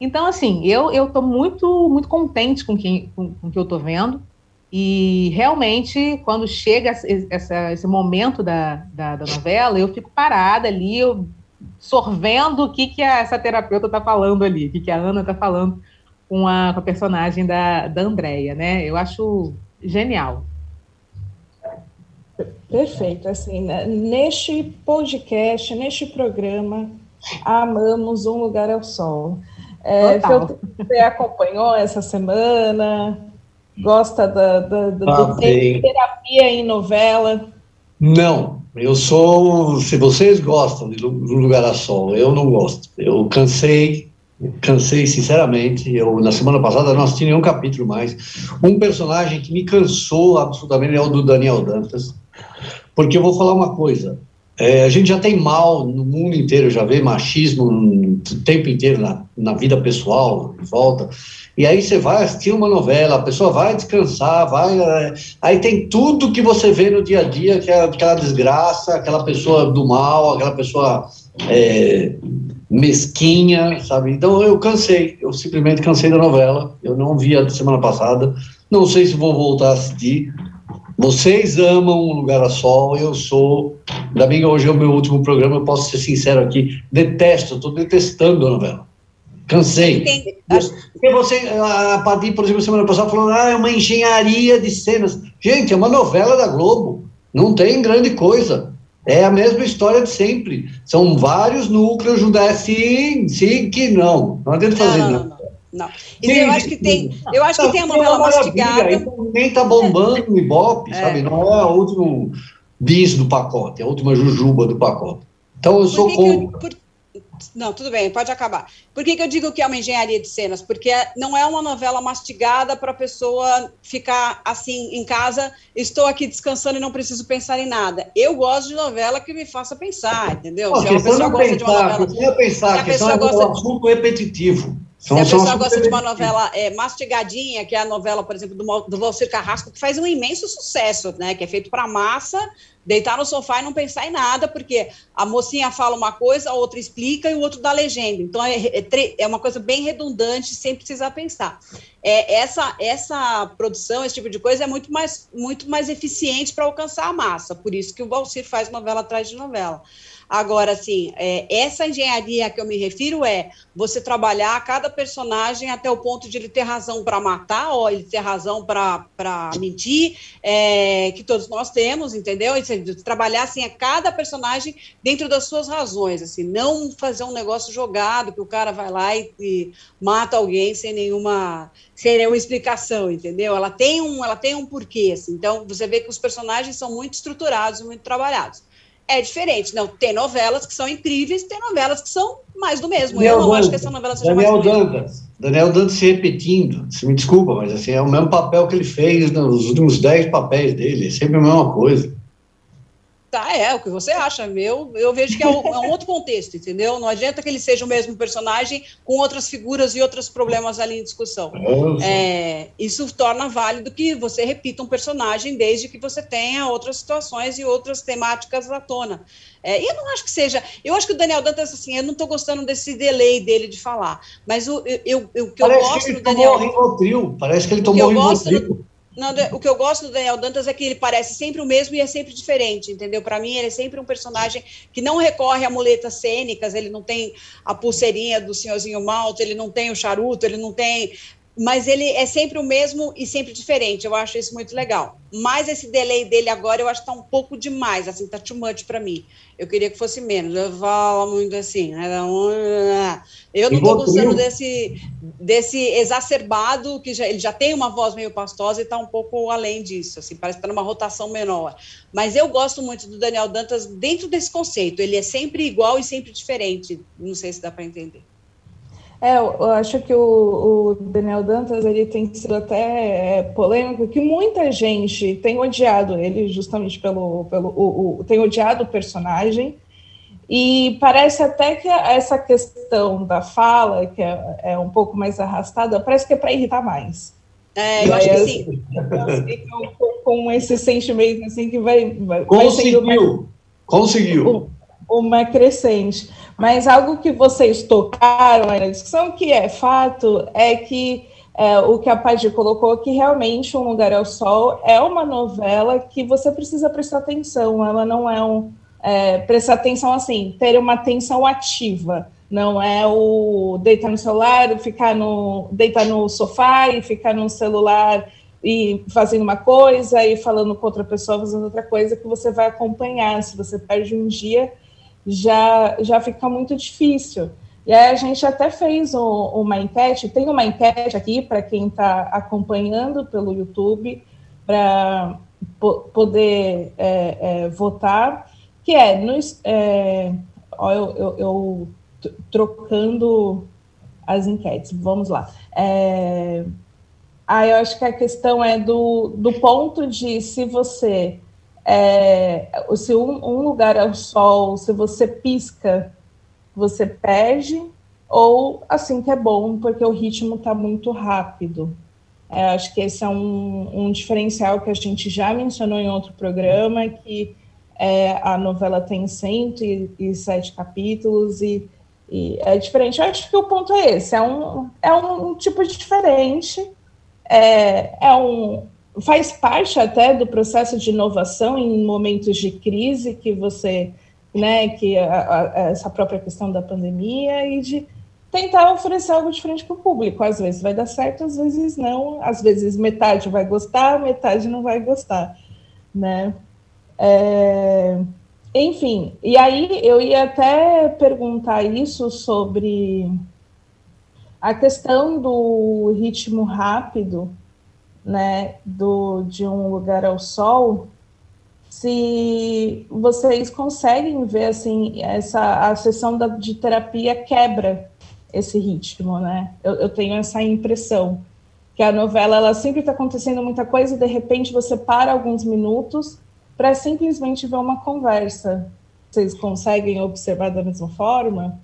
Então, assim, eu eu estou muito muito contente com quem com, com que eu estou vendo. E realmente, quando chega essa, esse momento da, da, da novela, eu fico parada ali, eu sorvendo o que, que essa terapeuta está falando ali, o que, que a Ana está falando com a, com a personagem da, da Andrea, né? Eu acho genial. Perfeito, assim, né? neste podcast, neste programa, amamos Um Lugar ao Sol. É, você acompanhou essa semana? Gosta da, da, da do terapia em novela? Não, eu sou. Se vocês gostam de Lugar a Sol, eu não gosto. Eu cansei, cansei sinceramente. Eu na semana passada não assisti nenhum capítulo mais. Um personagem que me cansou absolutamente é o do Daniel Dantas, porque eu vou falar uma coisa. É, a gente já tem mal no mundo inteiro, já vê machismo o tempo inteiro na, na vida pessoal, em volta. E aí você vai assistir uma novela, a pessoa vai descansar, vai. É, aí tem tudo que você vê no dia a dia, que é aquela desgraça, aquela pessoa do mal, aquela pessoa é, mesquinha, sabe? Então eu cansei, eu simplesmente cansei da novela. Eu não vi a semana passada, não sei se vou voltar a assistir. Vocês amam um lugar a sol, eu sou. Ainda bem que hoje é o meu último programa, eu posso ser sincero aqui. Detesto, estou detestando a novela. Cansei. Porque você, a Paty, por exemplo, semana passada falou, ah, é uma engenharia de cenas. Gente, é uma novela da Globo. Não tem grande coisa. É a mesma história de sempre. São vários núcleos judaicos. Sim, sim que não. Não adianta fazer não. não, não. Não. E sim, eu acho que tem, eu acho que tem uma novela mastigada. Então, nem tá bombando o Ibope, é. sabe? Não é o último bis do pacote, é a última jujuba do pacote. Então eu sou contra. Não, tudo bem, pode acabar. Por que, que eu digo que é uma engenharia de cenas? Porque não é uma novela mastigada para a pessoa ficar assim em casa, estou aqui descansando e não preciso pensar em nada. Eu gosto de novela que me faça pensar, entendeu? Não, Se a pessoa gosta pensar, de uma novela. Pensar, a pessoa gosta de um assunto repetitivo. Se a pessoa gosta de uma novela é, mastigadinha, que é a novela, por exemplo, do, do Valcir Carrasco, que faz um imenso sucesso, né? Que é feito para massa, deitar no sofá e não pensar em nada, porque a mocinha fala uma coisa, a outra explica e o outro dá legenda. Então é, é, é uma coisa bem redundante, sem precisar pensar. É, essa, essa produção, esse tipo de coisa, é muito mais, muito mais eficiente para alcançar a massa. Por isso que o Valcir faz novela atrás de novela. Agora, assim, é, essa engenharia que eu me refiro é você trabalhar cada personagem até o ponto de ele ter razão para matar, ou ele ter razão para mentir, é, que todos nós temos, entendeu? E, assim, trabalhar assim a cada personagem dentro das suas razões, assim, não fazer um negócio jogado que o cara vai lá e, e mata alguém sem nenhuma sem nenhuma explicação, entendeu? Ela tem um, ela tem um porquê, assim. Então você vê que os personagens são muito estruturados, muito trabalhados. É diferente. Não, tem novelas que são incríveis, tem novelas que são mais do mesmo. Daniel eu não acho que essa novela seja Daniel mais do Dantas, mesmo. Daniel Dantas se repetindo, se me desculpa, mas assim, é o mesmo papel que ele fez nos últimos dez papéis dele, é sempre a mesma coisa. Tá, é, o que você acha. Eu, eu vejo que é um, é um, outro contexto, entendeu? Não adianta que ele seja o mesmo personagem com outras figuras e outros problemas ali em discussão. É, isso torna válido que você repita um personagem desde que você tenha outras situações e outras temáticas à tona. É, e eu não acho que seja. Eu acho que o Daniel Dantas, assim, eu não estou gostando desse delay dele de falar. Mas o, eu, eu, o que Parece eu gosto que ele do Daniel. Tomou Rivotril. Parece que ele tomou Rivotril. Não, o que eu gosto do Daniel Dantas é que ele parece sempre o mesmo e é sempre diferente, entendeu? Para mim, ele é sempre um personagem que não recorre a muletas cênicas, ele não tem a pulseirinha do senhorzinho Malta, ele não tem o charuto, ele não tem mas ele é sempre o mesmo e sempre diferente. Eu acho isso muito legal. Mas esse delay dele agora eu acho que tá um pouco demais, assim, tá too much para mim. Eu queria que fosse menos. Eu falo muito assim, né? Eu não tô gostando desse, desse exacerbado, que já, ele já tem uma voz meio pastosa e tá um pouco além disso, assim, parece que tá numa rotação menor. Mas eu gosto muito do Daniel Dantas dentro desse conceito. Ele é sempre igual e sempre diferente. Não sei se dá para entender. É, eu acho que o, o, Daniel Dantas ele tem sido até é, polêmico, que muita gente tem odiado ele justamente pelo, pelo o, o, tem odiado o personagem e parece até que essa questão da fala que é, é um pouco mais arrastada parece que é para irritar mais. É, eu acho que sim. Com, com esse sentimento assim que vai, vai conseguiu, vai mais, conseguiu uma crescente. Mas algo que vocês tocaram na discussão, que é fato, é que é, o que a Paty colocou, que realmente Um Lugar ao Sol é uma novela que você precisa prestar atenção, ela não é um. É, prestar atenção assim, ter uma atenção ativa, não é o deitar no celular, ficar no, deitar no sofá e ficar no celular e fazendo uma coisa e falando com outra pessoa fazendo outra coisa que você vai acompanhar. Se você perde um dia, já, já fica muito difícil. E aí a gente até fez um, uma enquete, tem uma enquete aqui para quem está acompanhando pelo YouTube, para po poder é, é, votar, que é, nos, é ó, eu, eu, eu, trocando as enquetes, vamos lá. É, aí eu acho que a questão é do, do ponto de se você é, se um, um, lugar é o sol, se você pisca, você perde, ou assim que é bom, porque o ritmo está muito rápido. É, acho que esse é um, um, diferencial que a gente já mencionou em outro programa, que é, a novela tem 107 capítulos e, e, é diferente. Eu acho que o ponto é esse, é um, é um tipo diferente, é, é um, faz parte até do processo de inovação em momentos de crise que você, né, que a, a, essa própria questão da pandemia e de tentar oferecer algo diferente para o público. Às vezes vai dar certo, às vezes não. Às vezes metade vai gostar, metade não vai gostar, né? É... Enfim, e aí eu ia até perguntar isso sobre a questão do ritmo rápido, né, do, de um lugar ao sol, se vocês conseguem ver assim essa a sessão da, de terapia quebra esse ritmo, né? Eu, eu tenho essa impressão que a novela ela sempre está acontecendo muita coisa e de repente você para alguns minutos para simplesmente ver uma conversa. Vocês conseguem observar da mesma forma?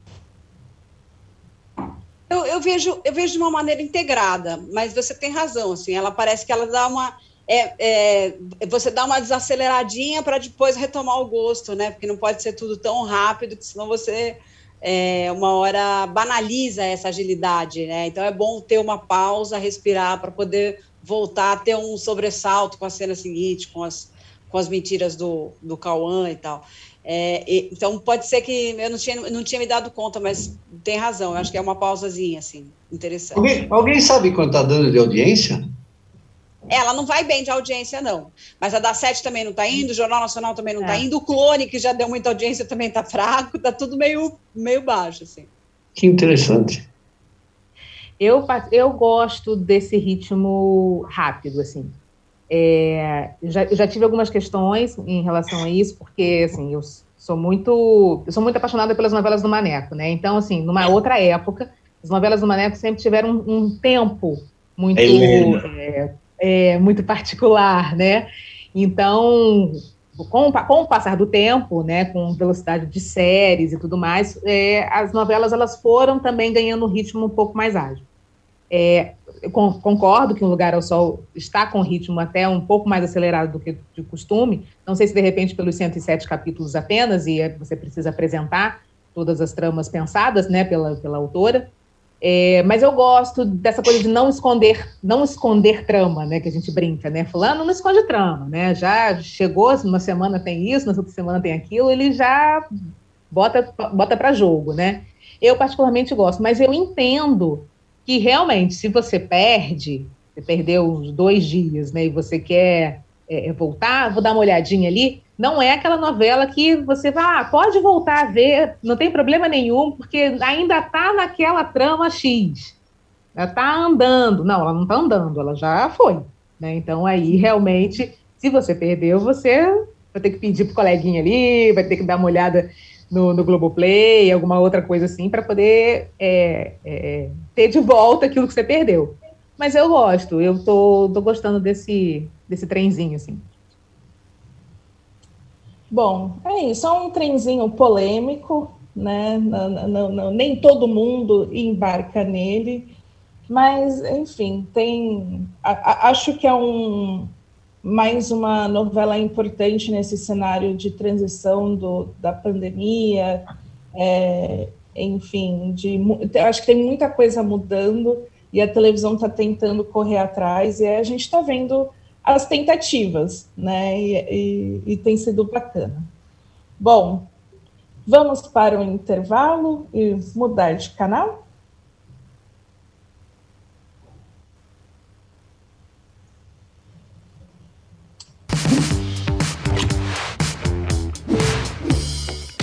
Eu, eu, vejo, eu vejo de uma maneira integrada, mas você tem razão, assim, ela parece que ela dá uma. É, é, você dá uma desaceleradinha para depois retomar o gosto, né? Porque não pode ser tudo tão rápido, que senão você é, uma hora banaliza essa agilidade, né? Então é bom ter uma pausa, respirar para poder voltar a ter um sobressalto com a cena seguinte, com as, com as mentiras do, do Cauã e tal. É, e, então, pode ser que eu não tinha, não tinha me dado conta, mas tem razão. Eu acho que é uma pausazinha, assim, interessante. Alguém, alguém sabe quanto está dando de audiência? Ela não vai bem de audiência, não. Mas a da Sete também não está indo, o Jornal Nacional também não está é. indo, o Clone, que já deu muita audiência, também está fraco, está tudo meio, meio baixo, assim. Que interessante. Eu, eu gosto desse ritmo rápido, assim. É, já, já tive algumas questões em relação a isso, porque assim, eu, sou muito, eu sou muito apaixonada pelas novelas do Maneco, né? Então, assim, numa outra época, as novelas do Maneco sempre tiveram um, um tempo muito, é, é, muito particular, né? Então, com, com o passar do tempo, né, com velocidade de séries e tudo mais, é, as novelas elas foram também ganhando um ritmo um pouco mais ágil. É, concordo que um Lugar ao Sol está com ritmo até um pouco mais acelerado do que de costume. Não sei se de repente pelos 107 capítulos apenas e é, você precisa apresentar todas as tramas pensadas, né, pela, pela autora. É, mas eu gosto dessa coisa de não esconder, não esconder trama, né? Que a gente brinca, né? Fulano não esconde trama, né? Já chegou, uma semana tem isso, na outra semana tem aquilo, ele já bota, bota para jogo, né? Eu particularmente gosto, mas eu entendo que realmente, se você perde, você perdeu uns dois dias, né? E você quer é, voltar, vou dar uma olhadinha ali, não é aquela novela que você vai, ah, pode voltar a ver, não tem problema nenhum, porque ainda está naquela trama X. Ela está andando. Não, ela não está andando, ela já foi. Né? Então, aí, realmente, se você perdeu, você vai ter que pedir para o coleguinha ali, vai ter que dar uma olhada no, no Globoplay, alguma outra coisa assim, para poder é, é, ter de volta aquilo que você perdeu. Mas eu gosto, eu tô, tô gostando desse, desse trenzinho, assim. Bom, é isso, é um trenzinho polêmico, né? Não, não, não, nem todo mundo embarca nele, mas, enfim, tem. A, a, acho que é um mais uma novela importante nesse cenário de transição do, da pandemia, é, enfim, de, acho que tem muita coisa mudando e a televisão está tentando correr atrás, e a gente está vendo as tentativas, né? E, e, e, tem sido bacana. Bom, vamos para o intervalo e mudar de canal?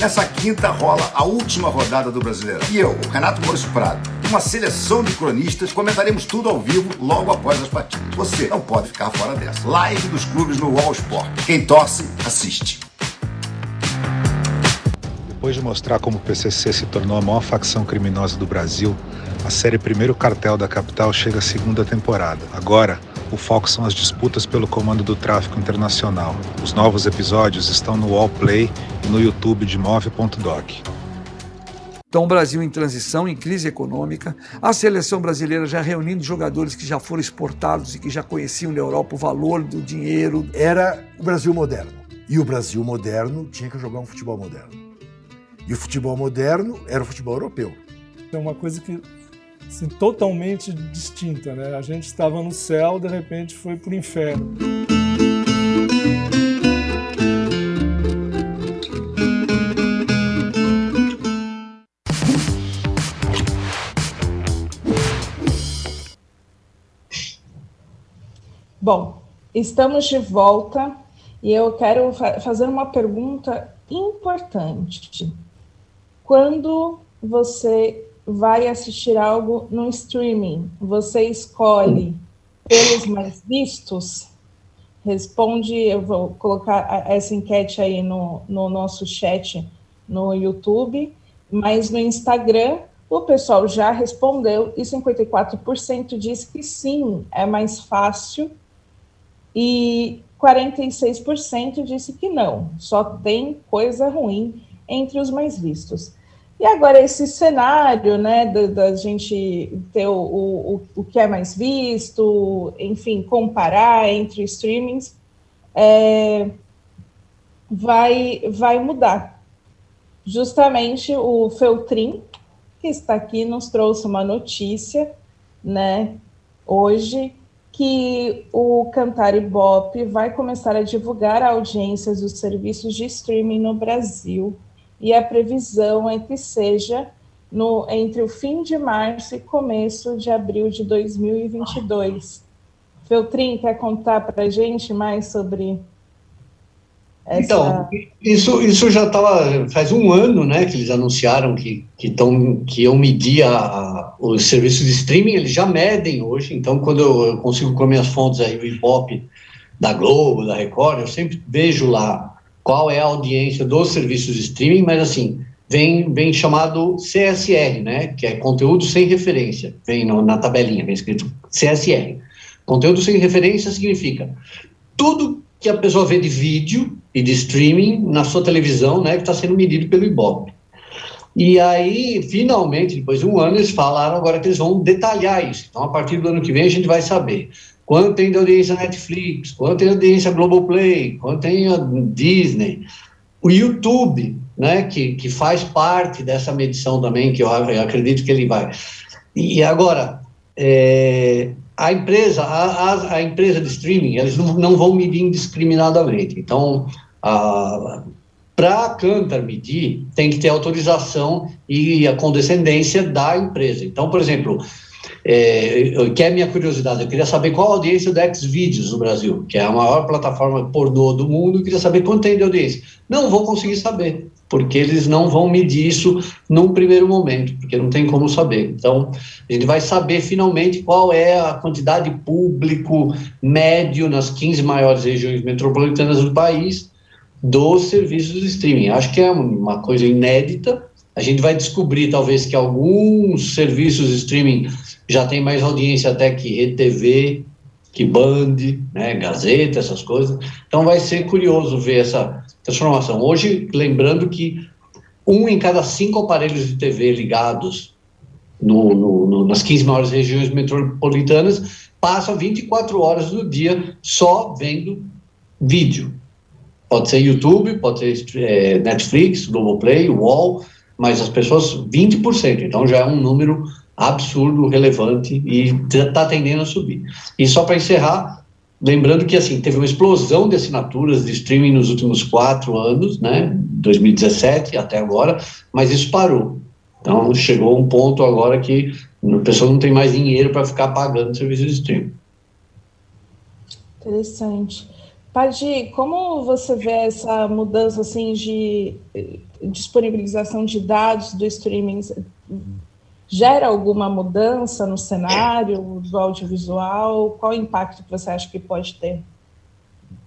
Nessa quinta rola a última rodada do Brasileiro. E eu, o Renato Maurício Prado, e uma seleção de cronistas, comentaremos tudo ao vivo logo após as partidas. Você não pode ficar fora dessa. Live dos clubes no Wall Sport. Quem torce, assiste. Depois de mostrar como o PCC se tornou a maior facção criminosa do Brasil, a série Primeiro Cartel da Capital chega à segunda temporada. Agora, o foco são as disputas pelo comando do tráfico internacional. Os novos episódios estão no Wallplay e no YouTube de Move.doc. Então, o Brasil em transição, em crise econômica, a seleção brasileira já reunindo jogadores que já foram exportados e que já conheciam na Europa o valor do dinheiro. Era o Brasil moderno. E o Brasil moderno tinha que jogar um futebol moderno. E o futebol moderno era o futebol europeu. É uma coisa que assim, totalmente distinta. Né? A gente estava no céu, de repente foi para o inferno. Bom, estamos de volta e eu quero fa fazer uma pergunta importante. Quando você vai assistir algo no streaming, você escolhe pelos mais vistos? Responde, eu vou colocar essa enquete aí no, no nosso chat no YouTube, mas no Instagram o pessoal já respondeu e 54% diz que sim, é mais fácil e 46% disse que não, só tem coisa ruim entre os mais vistos. E agora, esse cenário, né, da, da gente ter o, o, o que é mais visto, enfim, comparar entre streamings, é, vai, vai mudar. Justamente o Feltrin, que está aqui, nos trouxe uma notícia, né, hoje, que o Cantar Ibope vai começar a divulgar audiências dos serviços de streaming no Brasil e a previsão é que seja no, entre o fim de março e começo de abril de 2022. Feltrin, quer contar para a gente mais sobre essa... Então, isso, isso já estava, faz um ano, né, que eles anunciaram que, que, tão, que iam medir a, os serviços de streaming, eles já medem hoje, então quando eu, eu consigo com minhas fontes aí, o Ibope da Globo, da Record, eu sempre vejo lá qual é a audiência dos serviços de streaming, mas assim, vem, vem chamado CSR, né, que é conteúdo sem referência, vem no, na tabelinha, vem escrito CSR. Conteúdo sem referência significa tudo que a pessoa vê de vídeo e de streaming na sua televisão, né, que está sendo medido pelo Ibope. E aí, finalmente, depois de um ano, eles falaram agora que eles vão detalhar isso. Então, a partir do ano que vem, a gente vai saber quanto tem de audiência Netflix, quanto tem audiência Globoplay, quanto tem Disney. O YouTube, né, que, que faz parte dessa medição também, que eu, eu acredito que ele vai. E agora, é, a empresa, a, a, a, empresa de streaming, eles não, não vão medir indiscriminadamente. Então, para a Cantar medir, tem que ter autorização e a condescendência da empresa. Então, por exemplo, é, que é a minha curiosidade, eu queria saber qual a audiência do Xvideos no Brasil, que é a maior plataforma pornô do mundo, eu queria saber quanto tem de audiência. Não vou conseguir saber, porque eles não vão medir isso num primeiro momento, porque não tem como saber. Então, a gente vai saber finalmente qual é a quantidade de público médio nas 15 maiores regiões metropolitanas do país dos serviços de streaming. Acho que é uma coisa inédita. A gente vai descobrir, talvez, que alguns serviços de streaming já têm mais audiência até que RTV, que Band, né, Gazeta, essas coisas. Então vai ser curioso ver essa transformação. Hoje, lembrando que um em cada cinco aparelhos de TV ligados no, no, no, nas 15 maiores regiões metropolitanas passa 24 horas do dia só vendo vídeo. Pode ser YouTube, pode ser é, Netflix, Globoplay, UOL, mas as pessoas, 20%. Então já é um número absurdo, relevante e está tendendo a subir. E só para encerrar, lembrando que assim teve uma explosão de assinaturas de streaming nos últimos quatro anos, né, 2017 até agora, mas isso parou. Então chegou um ponto agora que a pessoa não tem mais dinheiro para ficar pagando serviços de streaming. Interessante. Padi, como você vê essa mudança assim de disponibilização de dados do streaming? Gera alguma mudança no cenário do audiovisual? Qual o impacto que você acha que pode ter?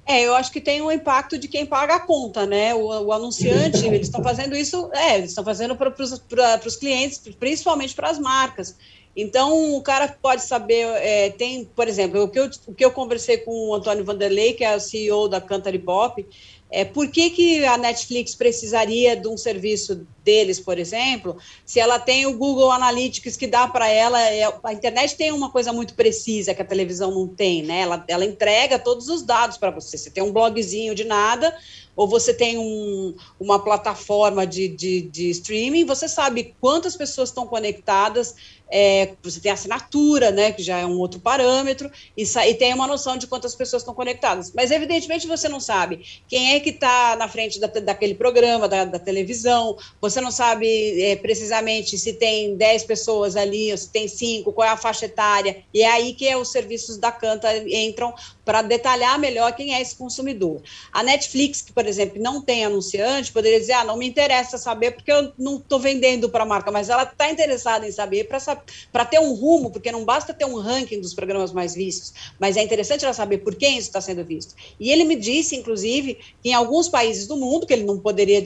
É, eu acho que tem um impacto de quem paga a conta, né? O, o anunciante, eles estão fazendo isso, é, eles estão fazendo para os clientes, principalmente para as marcas. Então, o cara pode saber, é, tem, por exemplo, o que, eu, o que eu conversei com o Antônio Vanderlei, que é o CEO da Cantar Pop, é, por que, que a Netflix precisaria de um serviço deles, por exemplo, se ela tem o Google Analytics que dá para ela. É, a internet tem uma coisa muito precisa que a televisão não tem, né? Ela, ela entrega todos os dados para você. Você tem um blogzinho de nada, ou você tem um, uma plataforma de, de, de streaming, você sabe quantas pessoas estão conectadas é, você tem assinatura, né, que já é um outro parâmetro, e, e, tem uma noção de quantas pessoas estão conectadas. Mas, evidentemente, você não sabe quem é que está na frente da, daquele programa, da, da, televisão, você não sabe é, precisamente se tem 10 pessoas ali, ou se tem 5, qual é a faixa etária, e é aí que é, os serviços da Canta entram para detalhar melhor quem é esse consumidor. A Netflix, que, por exemplo, não tem anunciante, poderia dizer, ah, não me interessa saber porque eu não estou vendendo para a marca, mas ela está interessada em saber para saber para ter um rumo, porque não basta ter um ranking dos programas mais vistos, mas é interessante ela saber por quem isso está sendo visto. E ele me disse, inclusive, que em alguns países do mundo, que ele não poderia,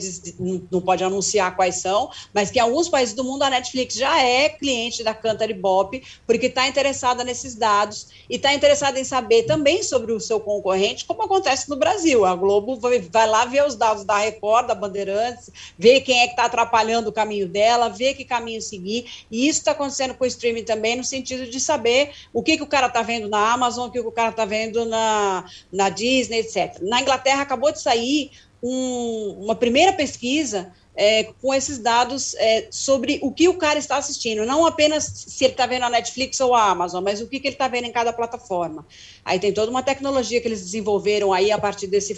não pode anunciar quais são, mas que em alguns países do mundo a Netflix já é cliente da Cantar Bop, porque está interessada nesses dados e está interessada em saber também sobre o seu concorrente, como acontece no Brasil. A Globo vai, vai lá ver os dados da Record, da Bandeirantes, ver quem é que está atrapalhando o caminho dela, ver que caminho seguir, e isso está acontecendo acontecendo com o streaming também, no sentido de saber o que, que o cara está vendo na Amazon, o que, que o cara está vendo na, na Disney, etc. Na Inglaterra acabou de sair um, uma primeira pesquisa é, com esses dados é, sobre o que o cara está assistindo, não apenas se ele está vendo a Netflix ou a Amazon, mas o que, que ele está vendo em cada plataforma. Aí tem toda uma tecnologia que eles desenvolveram aí a partir desse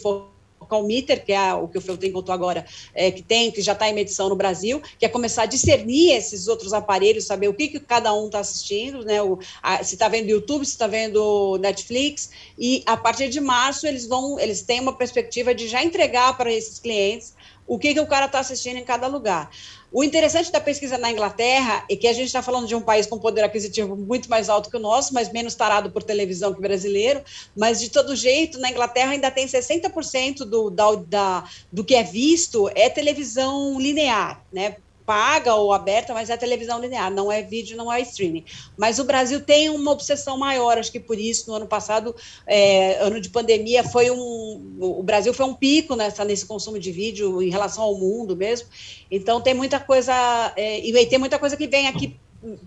Calmeter, que é o que o Feltrin contou agora, é, que tem, que já está em medição no Brasil, que é começar a discernir esses outros aparelhos, saber o que, que cada um está assistindo, né? O, a, se está vendo YouTube, se está vendo Netflix, e a partir de março eles vão, eles têm uma perspectiva de já entregar para esses clientes o que, que o cara está assistindo em cada lugar. O interessante da pesquisa na Inglaterra é que a gente está falando de um país com poder aquisitivo muito mais alto que o nosso, mas menos tarado por televisão que o brasileiro, mas de todo jeito, na Inglaterra ainda tem 60% do, da, da, do que é visto é televisão linear, né? Paga ou aberta, mas é televisão linear, não é vídeo, não é streaming. Mas o Brasil tem uma obsessão maior, acho que por isso, no ano passado, é, ano de pandemia, foi um. O Brasil foi um pico nessa, nesse consumo de vídeo em relação ao mundo mesmo. Então tem muita coisa, é, e tem muita coisa que vem aqui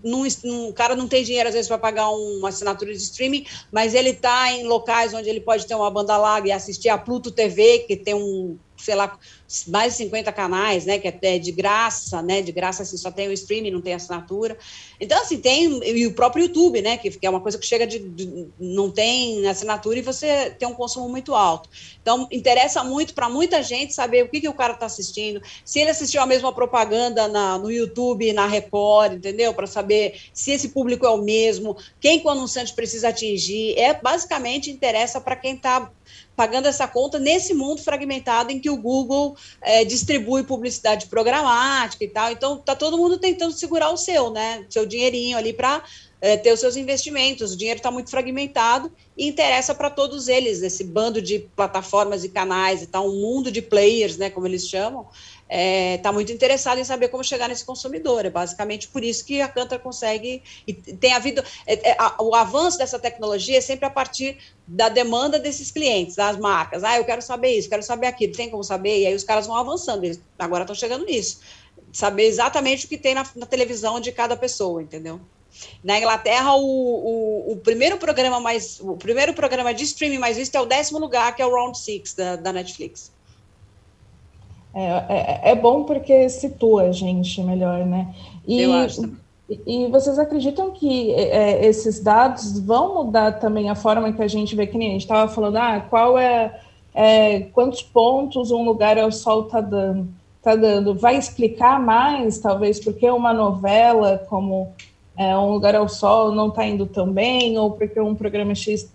num, num, o cara não tem dinheiro às vezes para pagar um, uma assinatura de streaming, mas ele está em locais onde ele pode ter uma banda larga e assistir a Pluto TV, que tem um sei lá, mais de 50 canais, né, que é, é de graça, né, de graça, assim, só tem o streaming, não tem assinatura. Então, assim, tem, e o próprio YouTube, né, que, que é uma coisa que chega de, de, não tem assinatura e você tem um consumo muito alto. Então, interessa muito para muita gente saber o que, que o cara está assistindo, se ele assistiu a mesma propaganda na, no YouTube, na Record, entendeu? Para saber se esse público é o mesmo, quem o anunciante precisa atingir, é basicamente interessa para quem está pagando essa conta nesse mundo fragmentado em que o Google é, distribui publicidade programática e tal. Então, está todo mundo tentando segurar o seu, né? Seu dinheirinho ali para é, ter os seus investimentos. O dinheiro está muito fragmentado e interessa para todos eles, esse bando de plataformas e canais e tal, um mundo de players, né, como eles chamam, está é, tá muito interessado em saber como chegar nesse consumidor. É basicamente por isso que a Cantor consegue. E tem havido. É, é, a, o avanço dessa tecnologia é sempre a partir da demanda desses clientes, das marcas. Ah, eu quero saber isso, quero saber aquilo, tem como saber? E aí os caras vão avançando, eles agora estão chegando nisso. Saber exatamente o que tem na, na televisão de cada pessoa, entendeu? Na Inglaterra, o, o, o, primeiro programa mais. O primeiro programa de streaming mais visto é o décimo lugar, que é o Round Six da, da Netflix. É, é, é, bom porque situa a gente melhor, né? E, Eu acho. E vocês acreditam que é, esses dados vão mudar também a forma que a gente vê, que nem a gente estava falando, ah, qual é, é, quantos pontos um lugar ao sol está dando? Tá dando? Vai explicar mais, talvez, porque uma novela como é, Um Lugar ao Sol não está indo tão bem, ou porque um programa X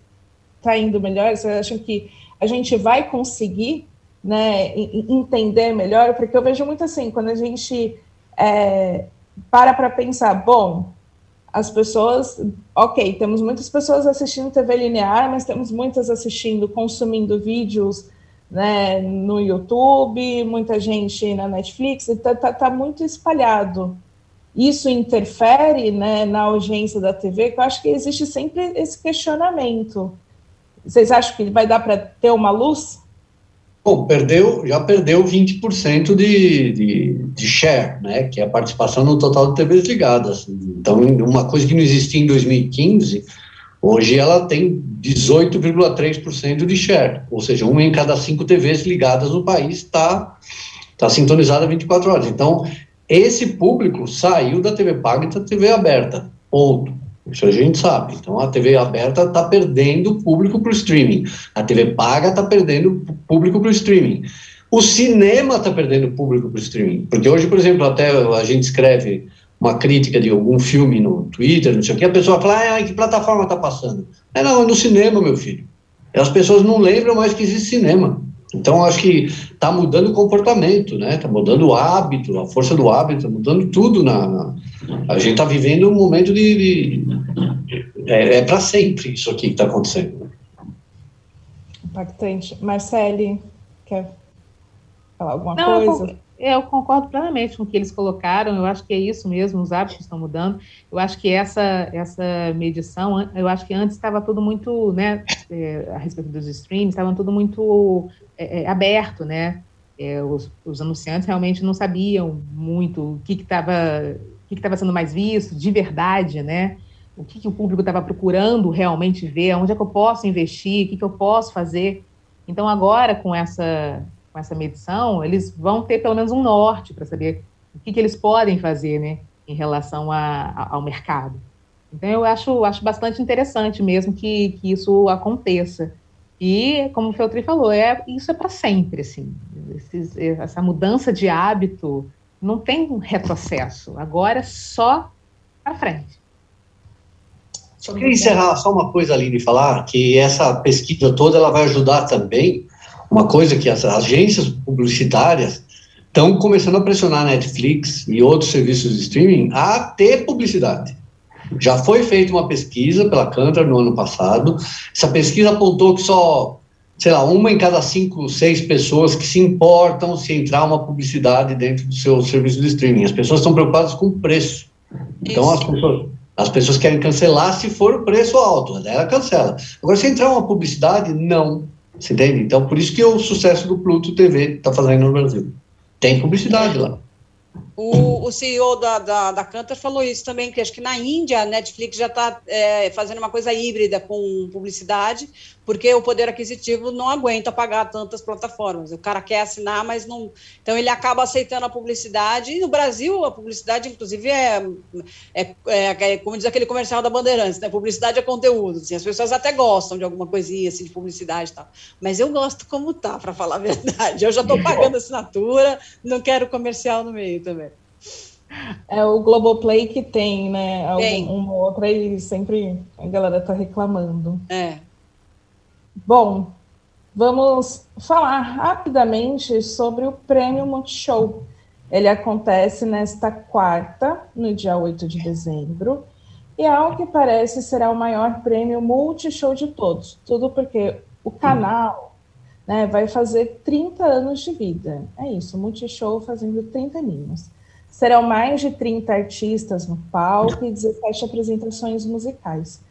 está indo melhor? Vocês acham que a gente vai conseguir né, entender melhor, porque eu vejo muito assim, quando a gente é, para para pensar, bom, as pessoas, ok, temos muitas pessoas assistindo TV linear, mas temos muitas assistindo, consumindo vídeos né, no YouTube, muita gente na Netflix, está tá, tá muito espalhado. Isso interfere né, na audiência da TV, que eu acho que existe sempre esse questionamento. Vocês acham que vai dar para ter uma luz? Bom, perdeu, já perdeu 20% de, de, de share, né, que é a participação no total de TVs ligadas. Então, uma coisa que não existia em 2015, hoje ela tem 18,3% de share, ou seja, uma em cada cinco TVs ligadas no país está tá sintonizada 24 horas. Então, esse público saiu da TV paga e da TV aberta, ponto. Isso a gente sabe. Então a TV aberta está perdendo público para o streaming. A TV paga está perdendo público para o streaming. O cinema está perdendo público para o streaming. Porque hoje, por exemplo, até a gente escreve uma crítica de algum filme no Twitter, não sei o que, a pessoa fala, ah, que plataforma está passando? É, não, é no cinema, meu filho. As pessoas não lembram mais que existe cinema. Então, acho que está mudando o comportamento, né? Está mudando o hábito, a força do hábito, está mudando tudo. Na, na, A gente está vivendo um momento de. de é, é para sempre isso aqui que está acontecendo. Impactante. Marcele, quer falar alguma Não, coisa? Eu concordo plenamente com o que eles colocaram, eu acho que é isso mesmo, os hábitos estão mudando. Eu acho que essa, essa medição, eu acho que antes estava tudo muito, né, é, a respeito dos streams, estava tudo muito é, é, aberto, né? É, os, os, anunciantes realmente não sabiam muito o que estava o que estava sendo mais visto de verdade, né? O que, que o público estava procurando realmente ver, onde é que eu posso investir, o que, que eu posso fazer. Então agora com essa com essa medição, eles vão ter pelo menos um norte para saber o que, que eles podem fazer, né, em relação a, a, ao mercado. Então eu acho, acho bastante interessante mesmo que, que isso aconteça. E, como o Feltri falou, é, isso é para sempre, assim. Esses, essa mudança de hábito não tem um retrocesso. Agora é só para frente. Só queria encerrar só uma coisa ali de falar, que essa pesquisa toda ela vai ajudar também, uma coisa que as agências publicitárias estão começando a pressionar a Netflix e outros serviços de streaming a ter publicidade. Já foi feita uma pesquisa pela Cantor no ano passado. Essa pesquisa apontou que só, sei lá, uma em cada cinco, seis pessoas que se importam se entrar uma publicidade dentro do seu serviço de streaming. As pessoas estão preocupadas com o preço. Então as pessoas, as pessoas querem cancelar se for o preço alto, ela cancela. Agora, se entrar uma publicidade, não. Você entende? Então, por isso que o sucesso do Pluto TV está fazendo no Brasil. Tem publicidade lá. O, o CEO da, da, da Cantor falou isso também, que acho que na Índia a Netflix já está é, fazendo uma coisa híbrida com publicidade, porque o poder aquisitivo não aguenta pagar tantas plataformas. O cara quer assinar, mas não. Então ele acaba aceitando a publicidade. E no Brasil, a publicidade, inclusive, é, é, é, é como diz aquele comercial da Bandeirantes, né? Publicidade é conteúdo. Assim, as pessoas até gostam de alguma coisinha assim, de publicidade e tal. Mas eu gosto como tá, para falar a verdade. Eu já estou pagando assinatura, não quero comercial no meio também. É o Globoplay que tem, né? Algum, uma outra e sempre a galera tá reclamando. É. Bom, vamos falar rapidamente sobre o Prêmio Multishow. Ele acontece nesta quarta, no dia 8 de dezembro, e ao que parece será o maior prêmio multishow de todos. Tudo porque o canal né, vai fazer 30 anos de vida. É isso, multishow fazendo 30 aninhos. Serão mais de 30 artistas no palco e 17 apresentações musicais.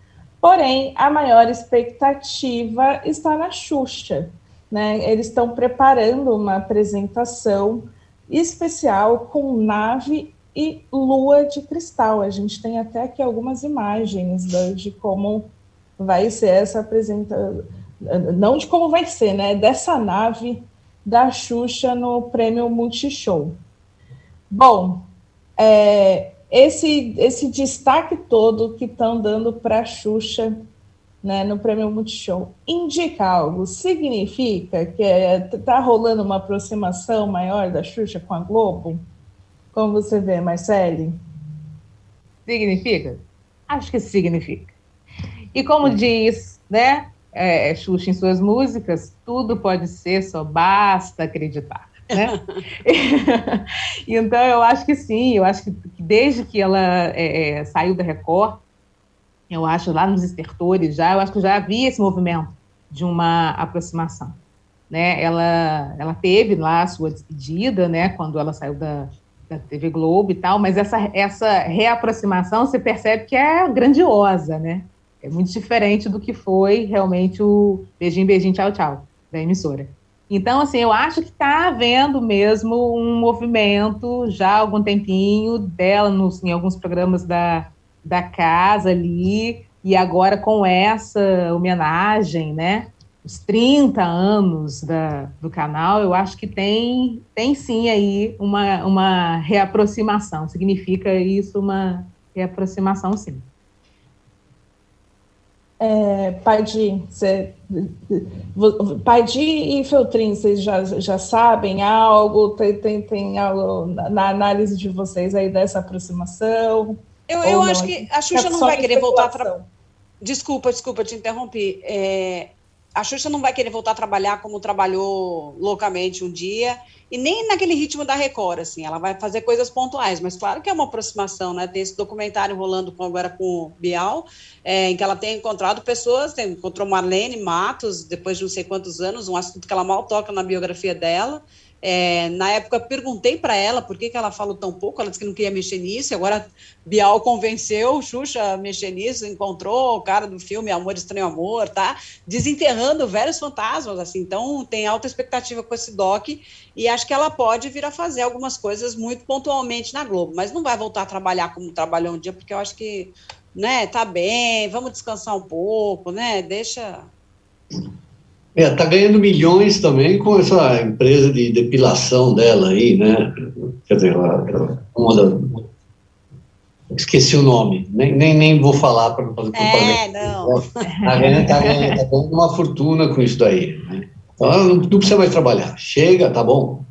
Porém, a maior expectativa está na Xuxa. Né? Eles estão preparando uma apresentação especial com nave e lua de cristal. A gente tem até aqui algumas imagens de como vai ser essa apresentação. Não de como vai ser, né? Dessa nave da Xuxa no prêmio Multishow. Bom, é, esse, esse destaque todo que estão dando para a Xuxa né, no Prêmio Multishow indica algo? Significa que está é, tá rolando uma aproximação maior da Xuxa com a Globo? Como você vê, Marcele? Significa? Acho que significa. E como diz, né, é, Xuxa em suas músicas, tudo pode ser, só basta acreditar. Né? então, eu acho que sim, eu acho que desde que ela é, é, saiu da Record, eu acho lá nos estertores já, eu acho que já havia esse movimento de uma aproximação. Né? Ela, ela teve lá a sua despedida, né, quando ela saiu da, da TV Globo e tal, mas essa, essa reaproximação você percebe que é grandiosa, né? É muito diferente do que foi realmente o beijinho, beijinho, tchau, tchau da emissora. Então, assim, eu acho que está havendo mesmo um movimento já há algum tempinho dela nos, em alguns programas da, da casa ali, e agora com essa homenagem, né? Os 30 anos da, do canal, eu acho que tem, tem sim aí uma, uma reaproximação. Significa isso uma reaproximação, sim. É, Paidi, Paidi e Feltrin, vocês já, já sabem algo? Tem, tem, tem algo na análise de vocês aí dessa aproximação? Eu, eu acho que a Xuxa é não vai querer voltar a trabalhar. Desculpa, desculpa, te interrompi. É, a Xuxa não vai querer voltar a trabalhar como trabalhou loucamente um dia e nem naquele ritmo da Record, assim, ela vai fazer coisas pontuais, mas claro que é uma aproximação, né? Tem esse documentário rolando com, agora com o Bial, é, em que ela tem encontrado pessoas, tem, encontrou Marlene Matos, depois de não sei quantos anos, um assunto que ela mal toca na biografia dela, é, na época, perguntei para ela por que, que ela falou tão pouco, ela disse que não queria mexer nisso, agora Bial convenceu Xuxa a mexer nisso, encontrou o cara do filme Amor Estranho Amor, tá? Desenterrando velhos fantasmas, assim, então tem alta expectativa com esse doc e acho que ela pode vir a fazer algumas coisas muito pontualmente na Globo, mas não vai voltar a trabalhar como trabalhou um dia, porque eu acho que, né, tá bem, vamos descansar um pouco, né, deixa... É, tá ganhando milhões também com essa empresa de depilação dela aí, né? Quer dizer, uma da, esqueci o nome, nem, nem, nem vou falar para não fazer propaganda. É, não. Tá ganhando, tá, ganhando, tá ganhando uma fortuna com isso daí. Né? Então, não, não precisa mais trabalhar. Chega, tá bom.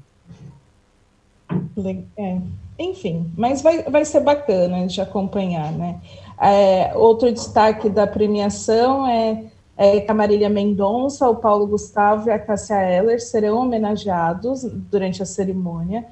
É. Enfim, mas vai, vai ser bacana de acompanhar, né? É, outro destaque da premiação é é, a Marília Mendonça, o Paulo Gustavo e a Cássia Eller serão homenageados durante a cerimônia.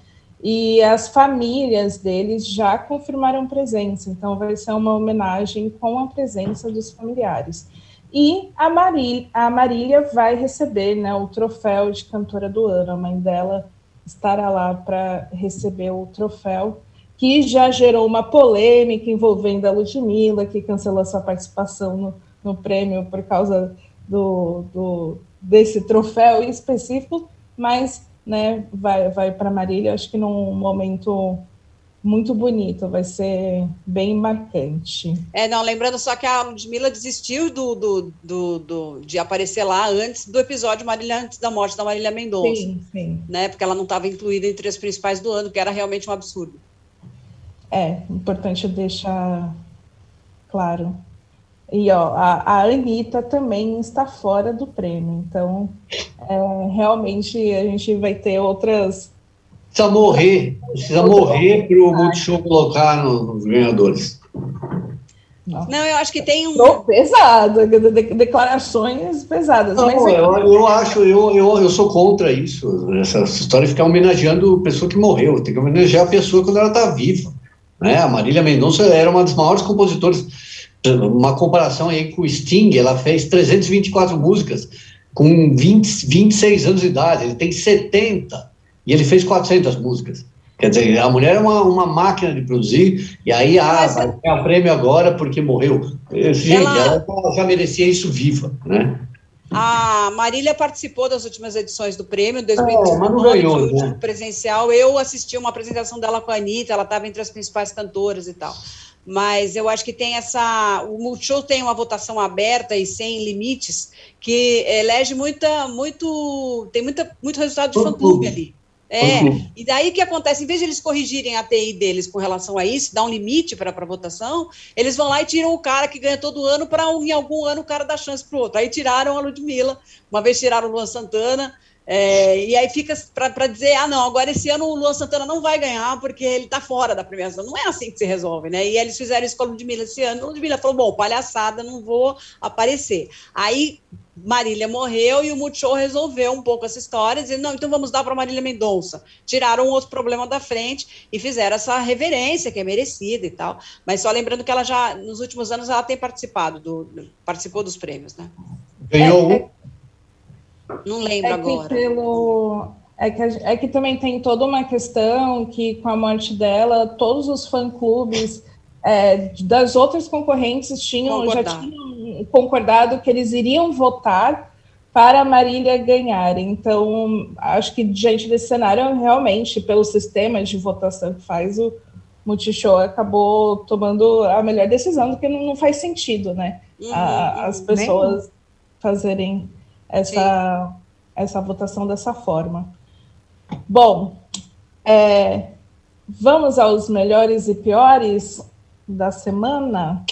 e as famílias deles já confirmaram presença, então vai ser uma homenagem com a presença dos familiares. E a Marília, a Marília vai receber né, o troféu de cantora do ano, a mãe dela estará lá para receber o troféu, que já gerou uma polêmica envolvendo a Ludmilla, que cancelou sua participação no, no prêmio por causa do, do, desse troféu específico, mas né, vai, vai para Marília, acho que num momento muito bonito, vai ser bem marcante. É, não, lembrando só que a Ludmilla desistiu do, do, do, do, de aparecer lá antes do episódio Marília, antes da morte da Marília Mendonça. Sim, sim. Né, porque ela não estava incluída entre as principais do ano, que era realmente um absurdo. É, importante deixar claro. E ó, a, a Anitta também está fora do prêmio, então é, realmente a gente vai ter outras. Precisa morrer, precisa morrer para o Multishow colocar nos ganhadores. Não. não, eu acho que tem um. pesado, declarações pesadas. Não, mas é eu, eu acho, eu, eu, eu sou contra isso. Essa história de ficar homenageando a pessoa que morreu. Tem que homenagear a pessoa quando ela está viva. Né? A Marília Mendonça era uma das maiores compositoras uma comparação aí com o Sting, ela fez 324 músicas com 20, 26 anos de idade, ele tem 70 e ele fez 400 músicas. Quer dizer, a mulher é uma, uma máquina de produzir, e aí, ah, vai ganhar o prêmio agora porque morreu. Gente, ela... ela já merecia isso viva, né? A Marília participou das últimas edições do prêmio, 2019, é, mas né? presencial. Eu assisti uma apresentação dela com a Anitta, ela estava entre as principais cantoras e tal mas eu acho que tem essa. O Multishow tem uma votação aberta e sem limites que elege muita, muito. tem muita, muito resultado de fã-clube ali. É, e daí o que acontece? Em vez de eles corrigirem a TI deles com relação a isso, dar um limite para a votação, eles vão lá e tiram o cara que ganha todo ano para em algum ano o cara dar chance para o outro. Aí tiraram a Ludmilla, uma vez tiraram o Luan Santana, é, e aí fica para dizer, ah, não, agora esse ano o Luan Santana não vai ganhar porque ele está fora da premiação. Não é assim que se resolve, né? E eles fizeram isso com a Ludmilla esse ano. A Ludmilla falou, bom, palhaçada, não vou aparecer. Aí Marília morreu e o Multishow resolveu um pouco essa história, dizendo, não, então vamos dar para Marília Mendonça. Tiraram um outro problema da frente e fizeram essa reverência que é merecida e tal. Mas só lembrando que ela já, nos últimos anos, ela tem participado, do, participou dos prêmios, né? Ganhou é, é não lembro é agora. Pelo, é, que, é que também tem toda uma questão que, com a morte dela, todos os fã-clubes é, das outras concorrentes tinham, já tinham concordado que eles iriam votar para a Marília ganhar. Então, acho que diante desse cenário, realmente, pelo sistema de votação que faz, o Multishow acabou tomando a melhor decisão, porque não, não faz sentido, né? Uhum, a, as pessoas nem... fazerem essa, essa votação dessa forma. Bom, é, vamos aos melhores e piores da semana.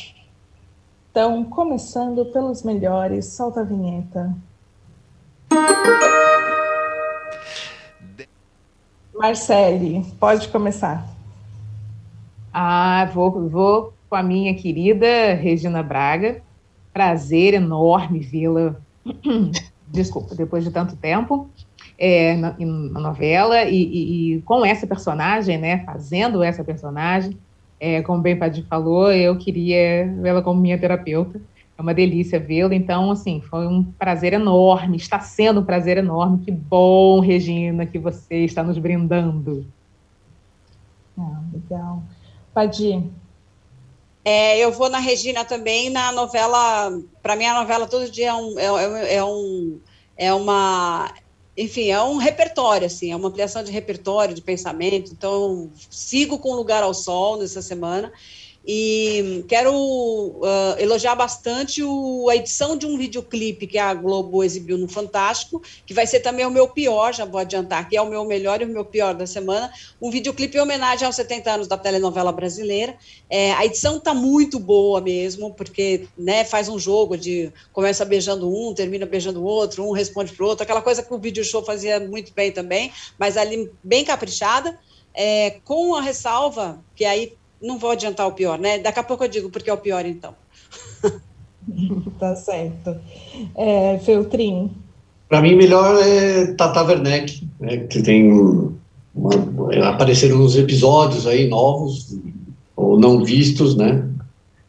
Então, começando pelos melhores, solta a vinheta. Marcele, pode começar. Ah, vou, vou com a minha querida Regina Braga. Prazer enorme vê-la desculpa, depois de tanto tempo é, na, na, novela e, e, e, com essa personagem, né, fazendo essa personagem, é, como bem Padir falou, eu queria vê-la como minha terapeuta. É uma delícia vê-la. Então, assim, foi um prazer enorme. Está sendo um prazer enorme. Que bom, Regina, que você está nos brindando. Ah, legal. Padir. É, eu vou na Regina também, na novela. Para mim, a novela todo dia é um, é, é, é, um, é uma. Enfim, é um repertório, assim, é uma ampliação de repertório, de pensamento. Então, sigo com Lugar ao Sol nessa semana. E quero uh, elogiar bastante o, a edição de um videoclipe que a Globo exibiu no Fantástico, que vai ser também o meu pior, já vou adiantar, que é o meu melhor e o meu pior da semana. Um videoclipe em homenagem aos 70 anos da telenovela brasileira. É, a edição está muito boa mesmo, porque né, faz um jogo de começa beijando um, termina beijando o outro, um responde para o outro, aquela coisa que o vídeo show fazia muito bem também, mas ali bem caprichada. É, com a ressalva, que aí não vou adiantar o pior, né? Daqui a pouco eu digo porque é o pior, então. tá certo. É, Feltrin. Para mim, melhor é Tata Werneck, né, que tem uma, apareceram nos episódios aí novos, ou não vistos, né?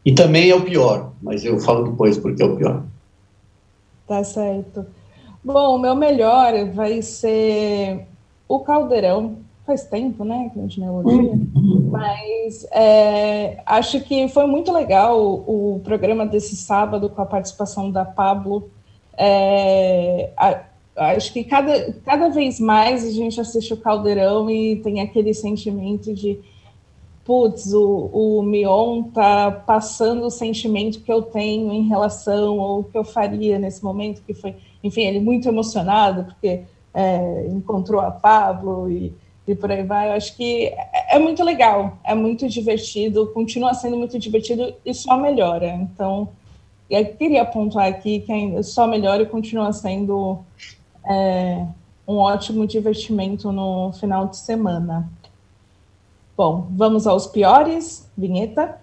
E também é o pior, mas eu falo depois porque é o pior. Tá certo. Bom, o meu melhor vai ser o Caldeirão. Faz tempo, né, que a gente não elogia. Mas é, acho que foi muito legal o, o, programa desse sábado com a participação da Pablo. É, a, acho que cada, cada vez mais a gente assiste o Caldeirão e tem aquele sentimento de putz, o, o Mion tá passando o sentimento que eu tenho em relação ou que eu faria nesse momento, que foi, enfim, ele muito emocionado porque é, encontrou a Pablo e, e por aí vai. Eu acho que é, é muito legal, é muito divertido, continua sendo muito divertido e só melhora. Então, eu queria pontuar aqui que ainda só melhora e continua sendo é, um ótimo divertimento no final de semana. Bom, vamos aos piores. Vinheta.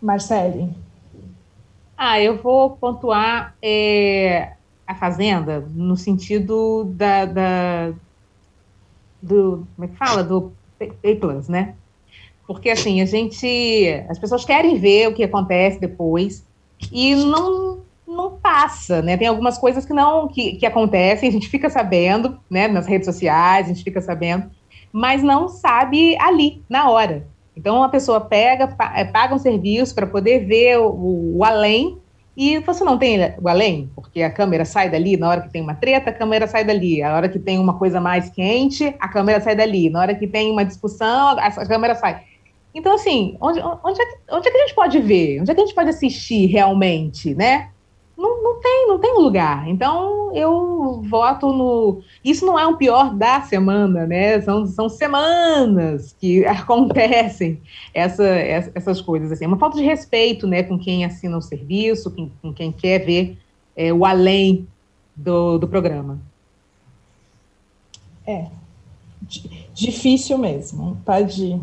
Marcele. Ah, eu vou pontuar é, a Fazenda no sentido da, da, do como é que fala do Pay Plus, né? Porque assim a gente, as pessoas querem ver o que acontece depois e não não passa, né? Tem algumas coisas que não que, que acontecem, a gente fica sabendo, né? Nas redes sociais, a gente fica sabendo, mas não sabe ali, na hora. Então a pessoa pega, é, paga um serviço para poder ver o, o, além e você não tem o além, porque a câmera sai dali na hora que tem uma treta, a câmera sai dali. A hora que tem uma coisa mais quente, a câmera sai dali. Na hora que tem uma discussão, a, a câmera sai. Então, assim, onde, onde, é que, onde é que a gente pode ver? Onde é que a gente pode assistir realmente, né? Não, não tem, não tem lugar. Então eu voto no. Isso não é o pior da semana, né? São, são semanas que acontecem essa, essas coisas. Assim. É uma falta de respeito né, com quem assina o serviço, com, com quem quer ver é, o além do, do programa. É. Difícil mesmo, tá de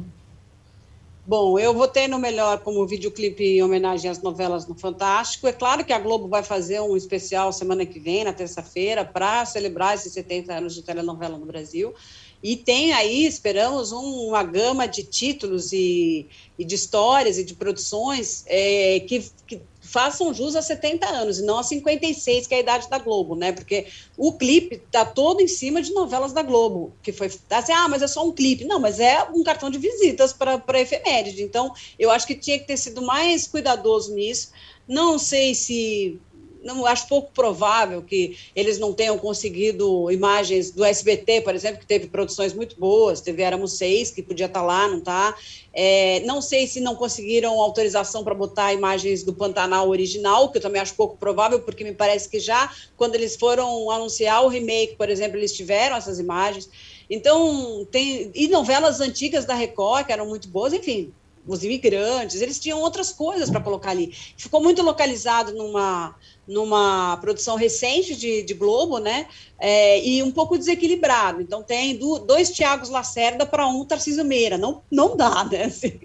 Bom, eu votei no melhor como videoclipe em homenagem às novelas no Fantástico. É claro que a Globo vai fazer um especial semana que vem, na terça-feira, para celebrar esses 70 anos de telenovela no Brasil. E tem aí, esperamos, um, uma gama de títulos e, e, de histórias e de produções é, que, que façam jus a 70 anos, e não a 56, que é a idade da Globo, né? Porque o clipe tá todo em cima de novelas da Globo, que foi assim, ah, mas é só um clipe. Não, mas é um cartão de visitas para efeméride. Então, eu acho que tinha que ter sido mais cuidadoso nisso. Não sei se não acho pouco provável que eles não tenham conseguido imagens do SBT, por exemplo, que teve produções muito boas, teve Éramos Seis, que podia estar tá lá, não está. É, não sei se não conseguiram autorização para botar imagens do Pantanal original, que eu também acho pouco provável, porque me parece que já quando eles foram anunciar o remake, por exemplo, eles tiveram essas imagens. Então, tem. E novelas antigas da Record, que eram muito boas, enfim, os imigrantes, eles tinham outras coisas para colocar ali. Ficou muito localizado numa, numa produção recente de, de Globo, né? É, e um pouco desequilibrado. Então tem do, dois Tiagos Lacerda para um Tarcísio Meira. Não, não dá, né? Assim,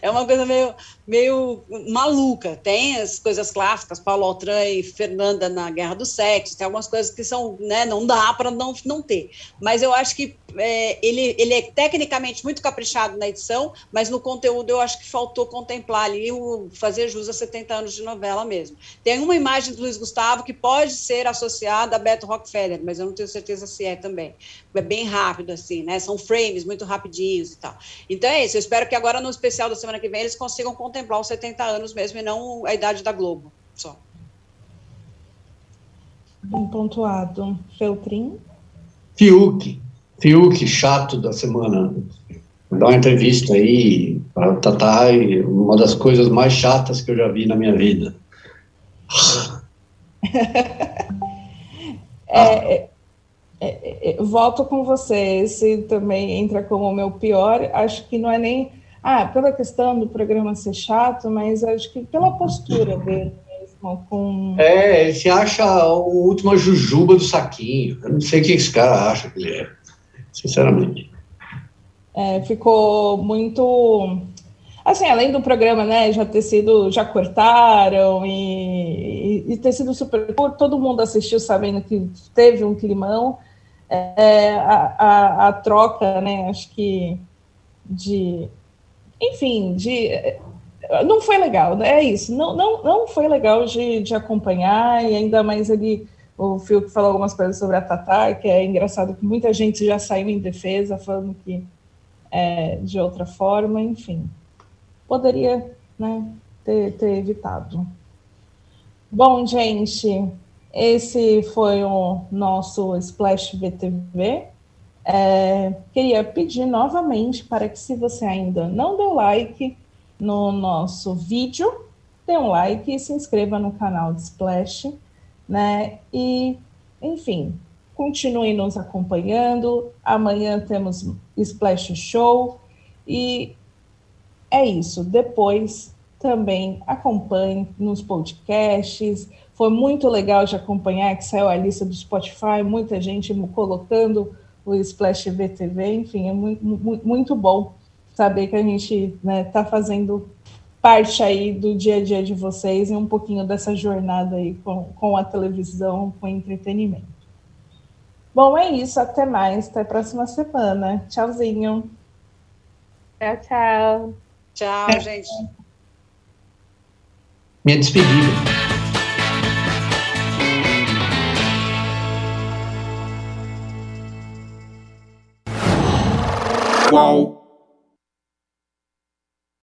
é uma coisa meio, meio maluca. Tem as coisas clássicas, Paulo Altran e Fernanda na Guerra do Sexo, tem algumas coisas que são, né? Não dá para não, não ter. Mas eu acho que é, ele, ele é tecnicamente muito caprichado na edição, mas no conteúdo eu acho que faltou contemplar ali o fazer jus a 70 anos de novela mesmo. Tem uma imagem do Luiz Gustavo que pode ser associada a Beto Rockefeller, mas eu não tenho certeza se é também. É bem rápido, assim, né? São frames muito rapidinhos e tal. Então é isso. Eu espero que agora no especial da semana que vem eles consigam contemplar os 70 anos mesmo e não a idade da Globo só. Bem pontuado. Feltrin? Fiuk. Fiuk, chato da semana. Dá uma entrevista aí para Tatá, uma das coisas mais chatas que eu já vi na minha vida. É, é, é, é, volto com você. Esse também entra como o meu pior. Acho que não é nem ah, pela questão do programa ser chato, mas acho que pela postura dele mesmo. Com... É, ele se acha o última jujuba do saquinho. Eu não sei o que esse cara acha que ele é, sinceramente. É, ficou muito assim, além do programa, né, já ter sido, já cortaram e, e, ter sido super todo mundo assistiu sabendo que teve um climão. É, a, a, a, troca, né? Acho que de. Enfim, de. Não foi legal, né? é isso. Não, não, não foi legal de, de acompanhar, e ainda mais ele. O Phil que falou algumas coisas sobre a Tatar, que é engraçado que muita gente já saiu em defesa, falando que é, de outra forma, enfim. Poderia né, ter, ter evitado. Bom, gente, esse foi o nosso Splash VTV. É, queria pedir novamente para que, se você ainda não deu like no nosso vídeo, dê um like e se inscreva no canal de Splash, né? E, enfim, continue nos acompanhando. Amanhã temos Splash Show e é isso. Depois também acompanhe nos podcasts. Foi muito legal de acompanhar que saiu a lista do Spotify, muita gente colocando o Splash VTV, enfim, é muito, muito bom saber que a gente está né, tá fazendo parte aí do dia a dia de vocês e um pouquinho dessa jornada aí com, com a televisão, com entretenimento. Bom, é isso, até mais, até a próxima semana. Tchauzinho. Tchau, tchau. Tchau, gente. Minha despedida. Qual?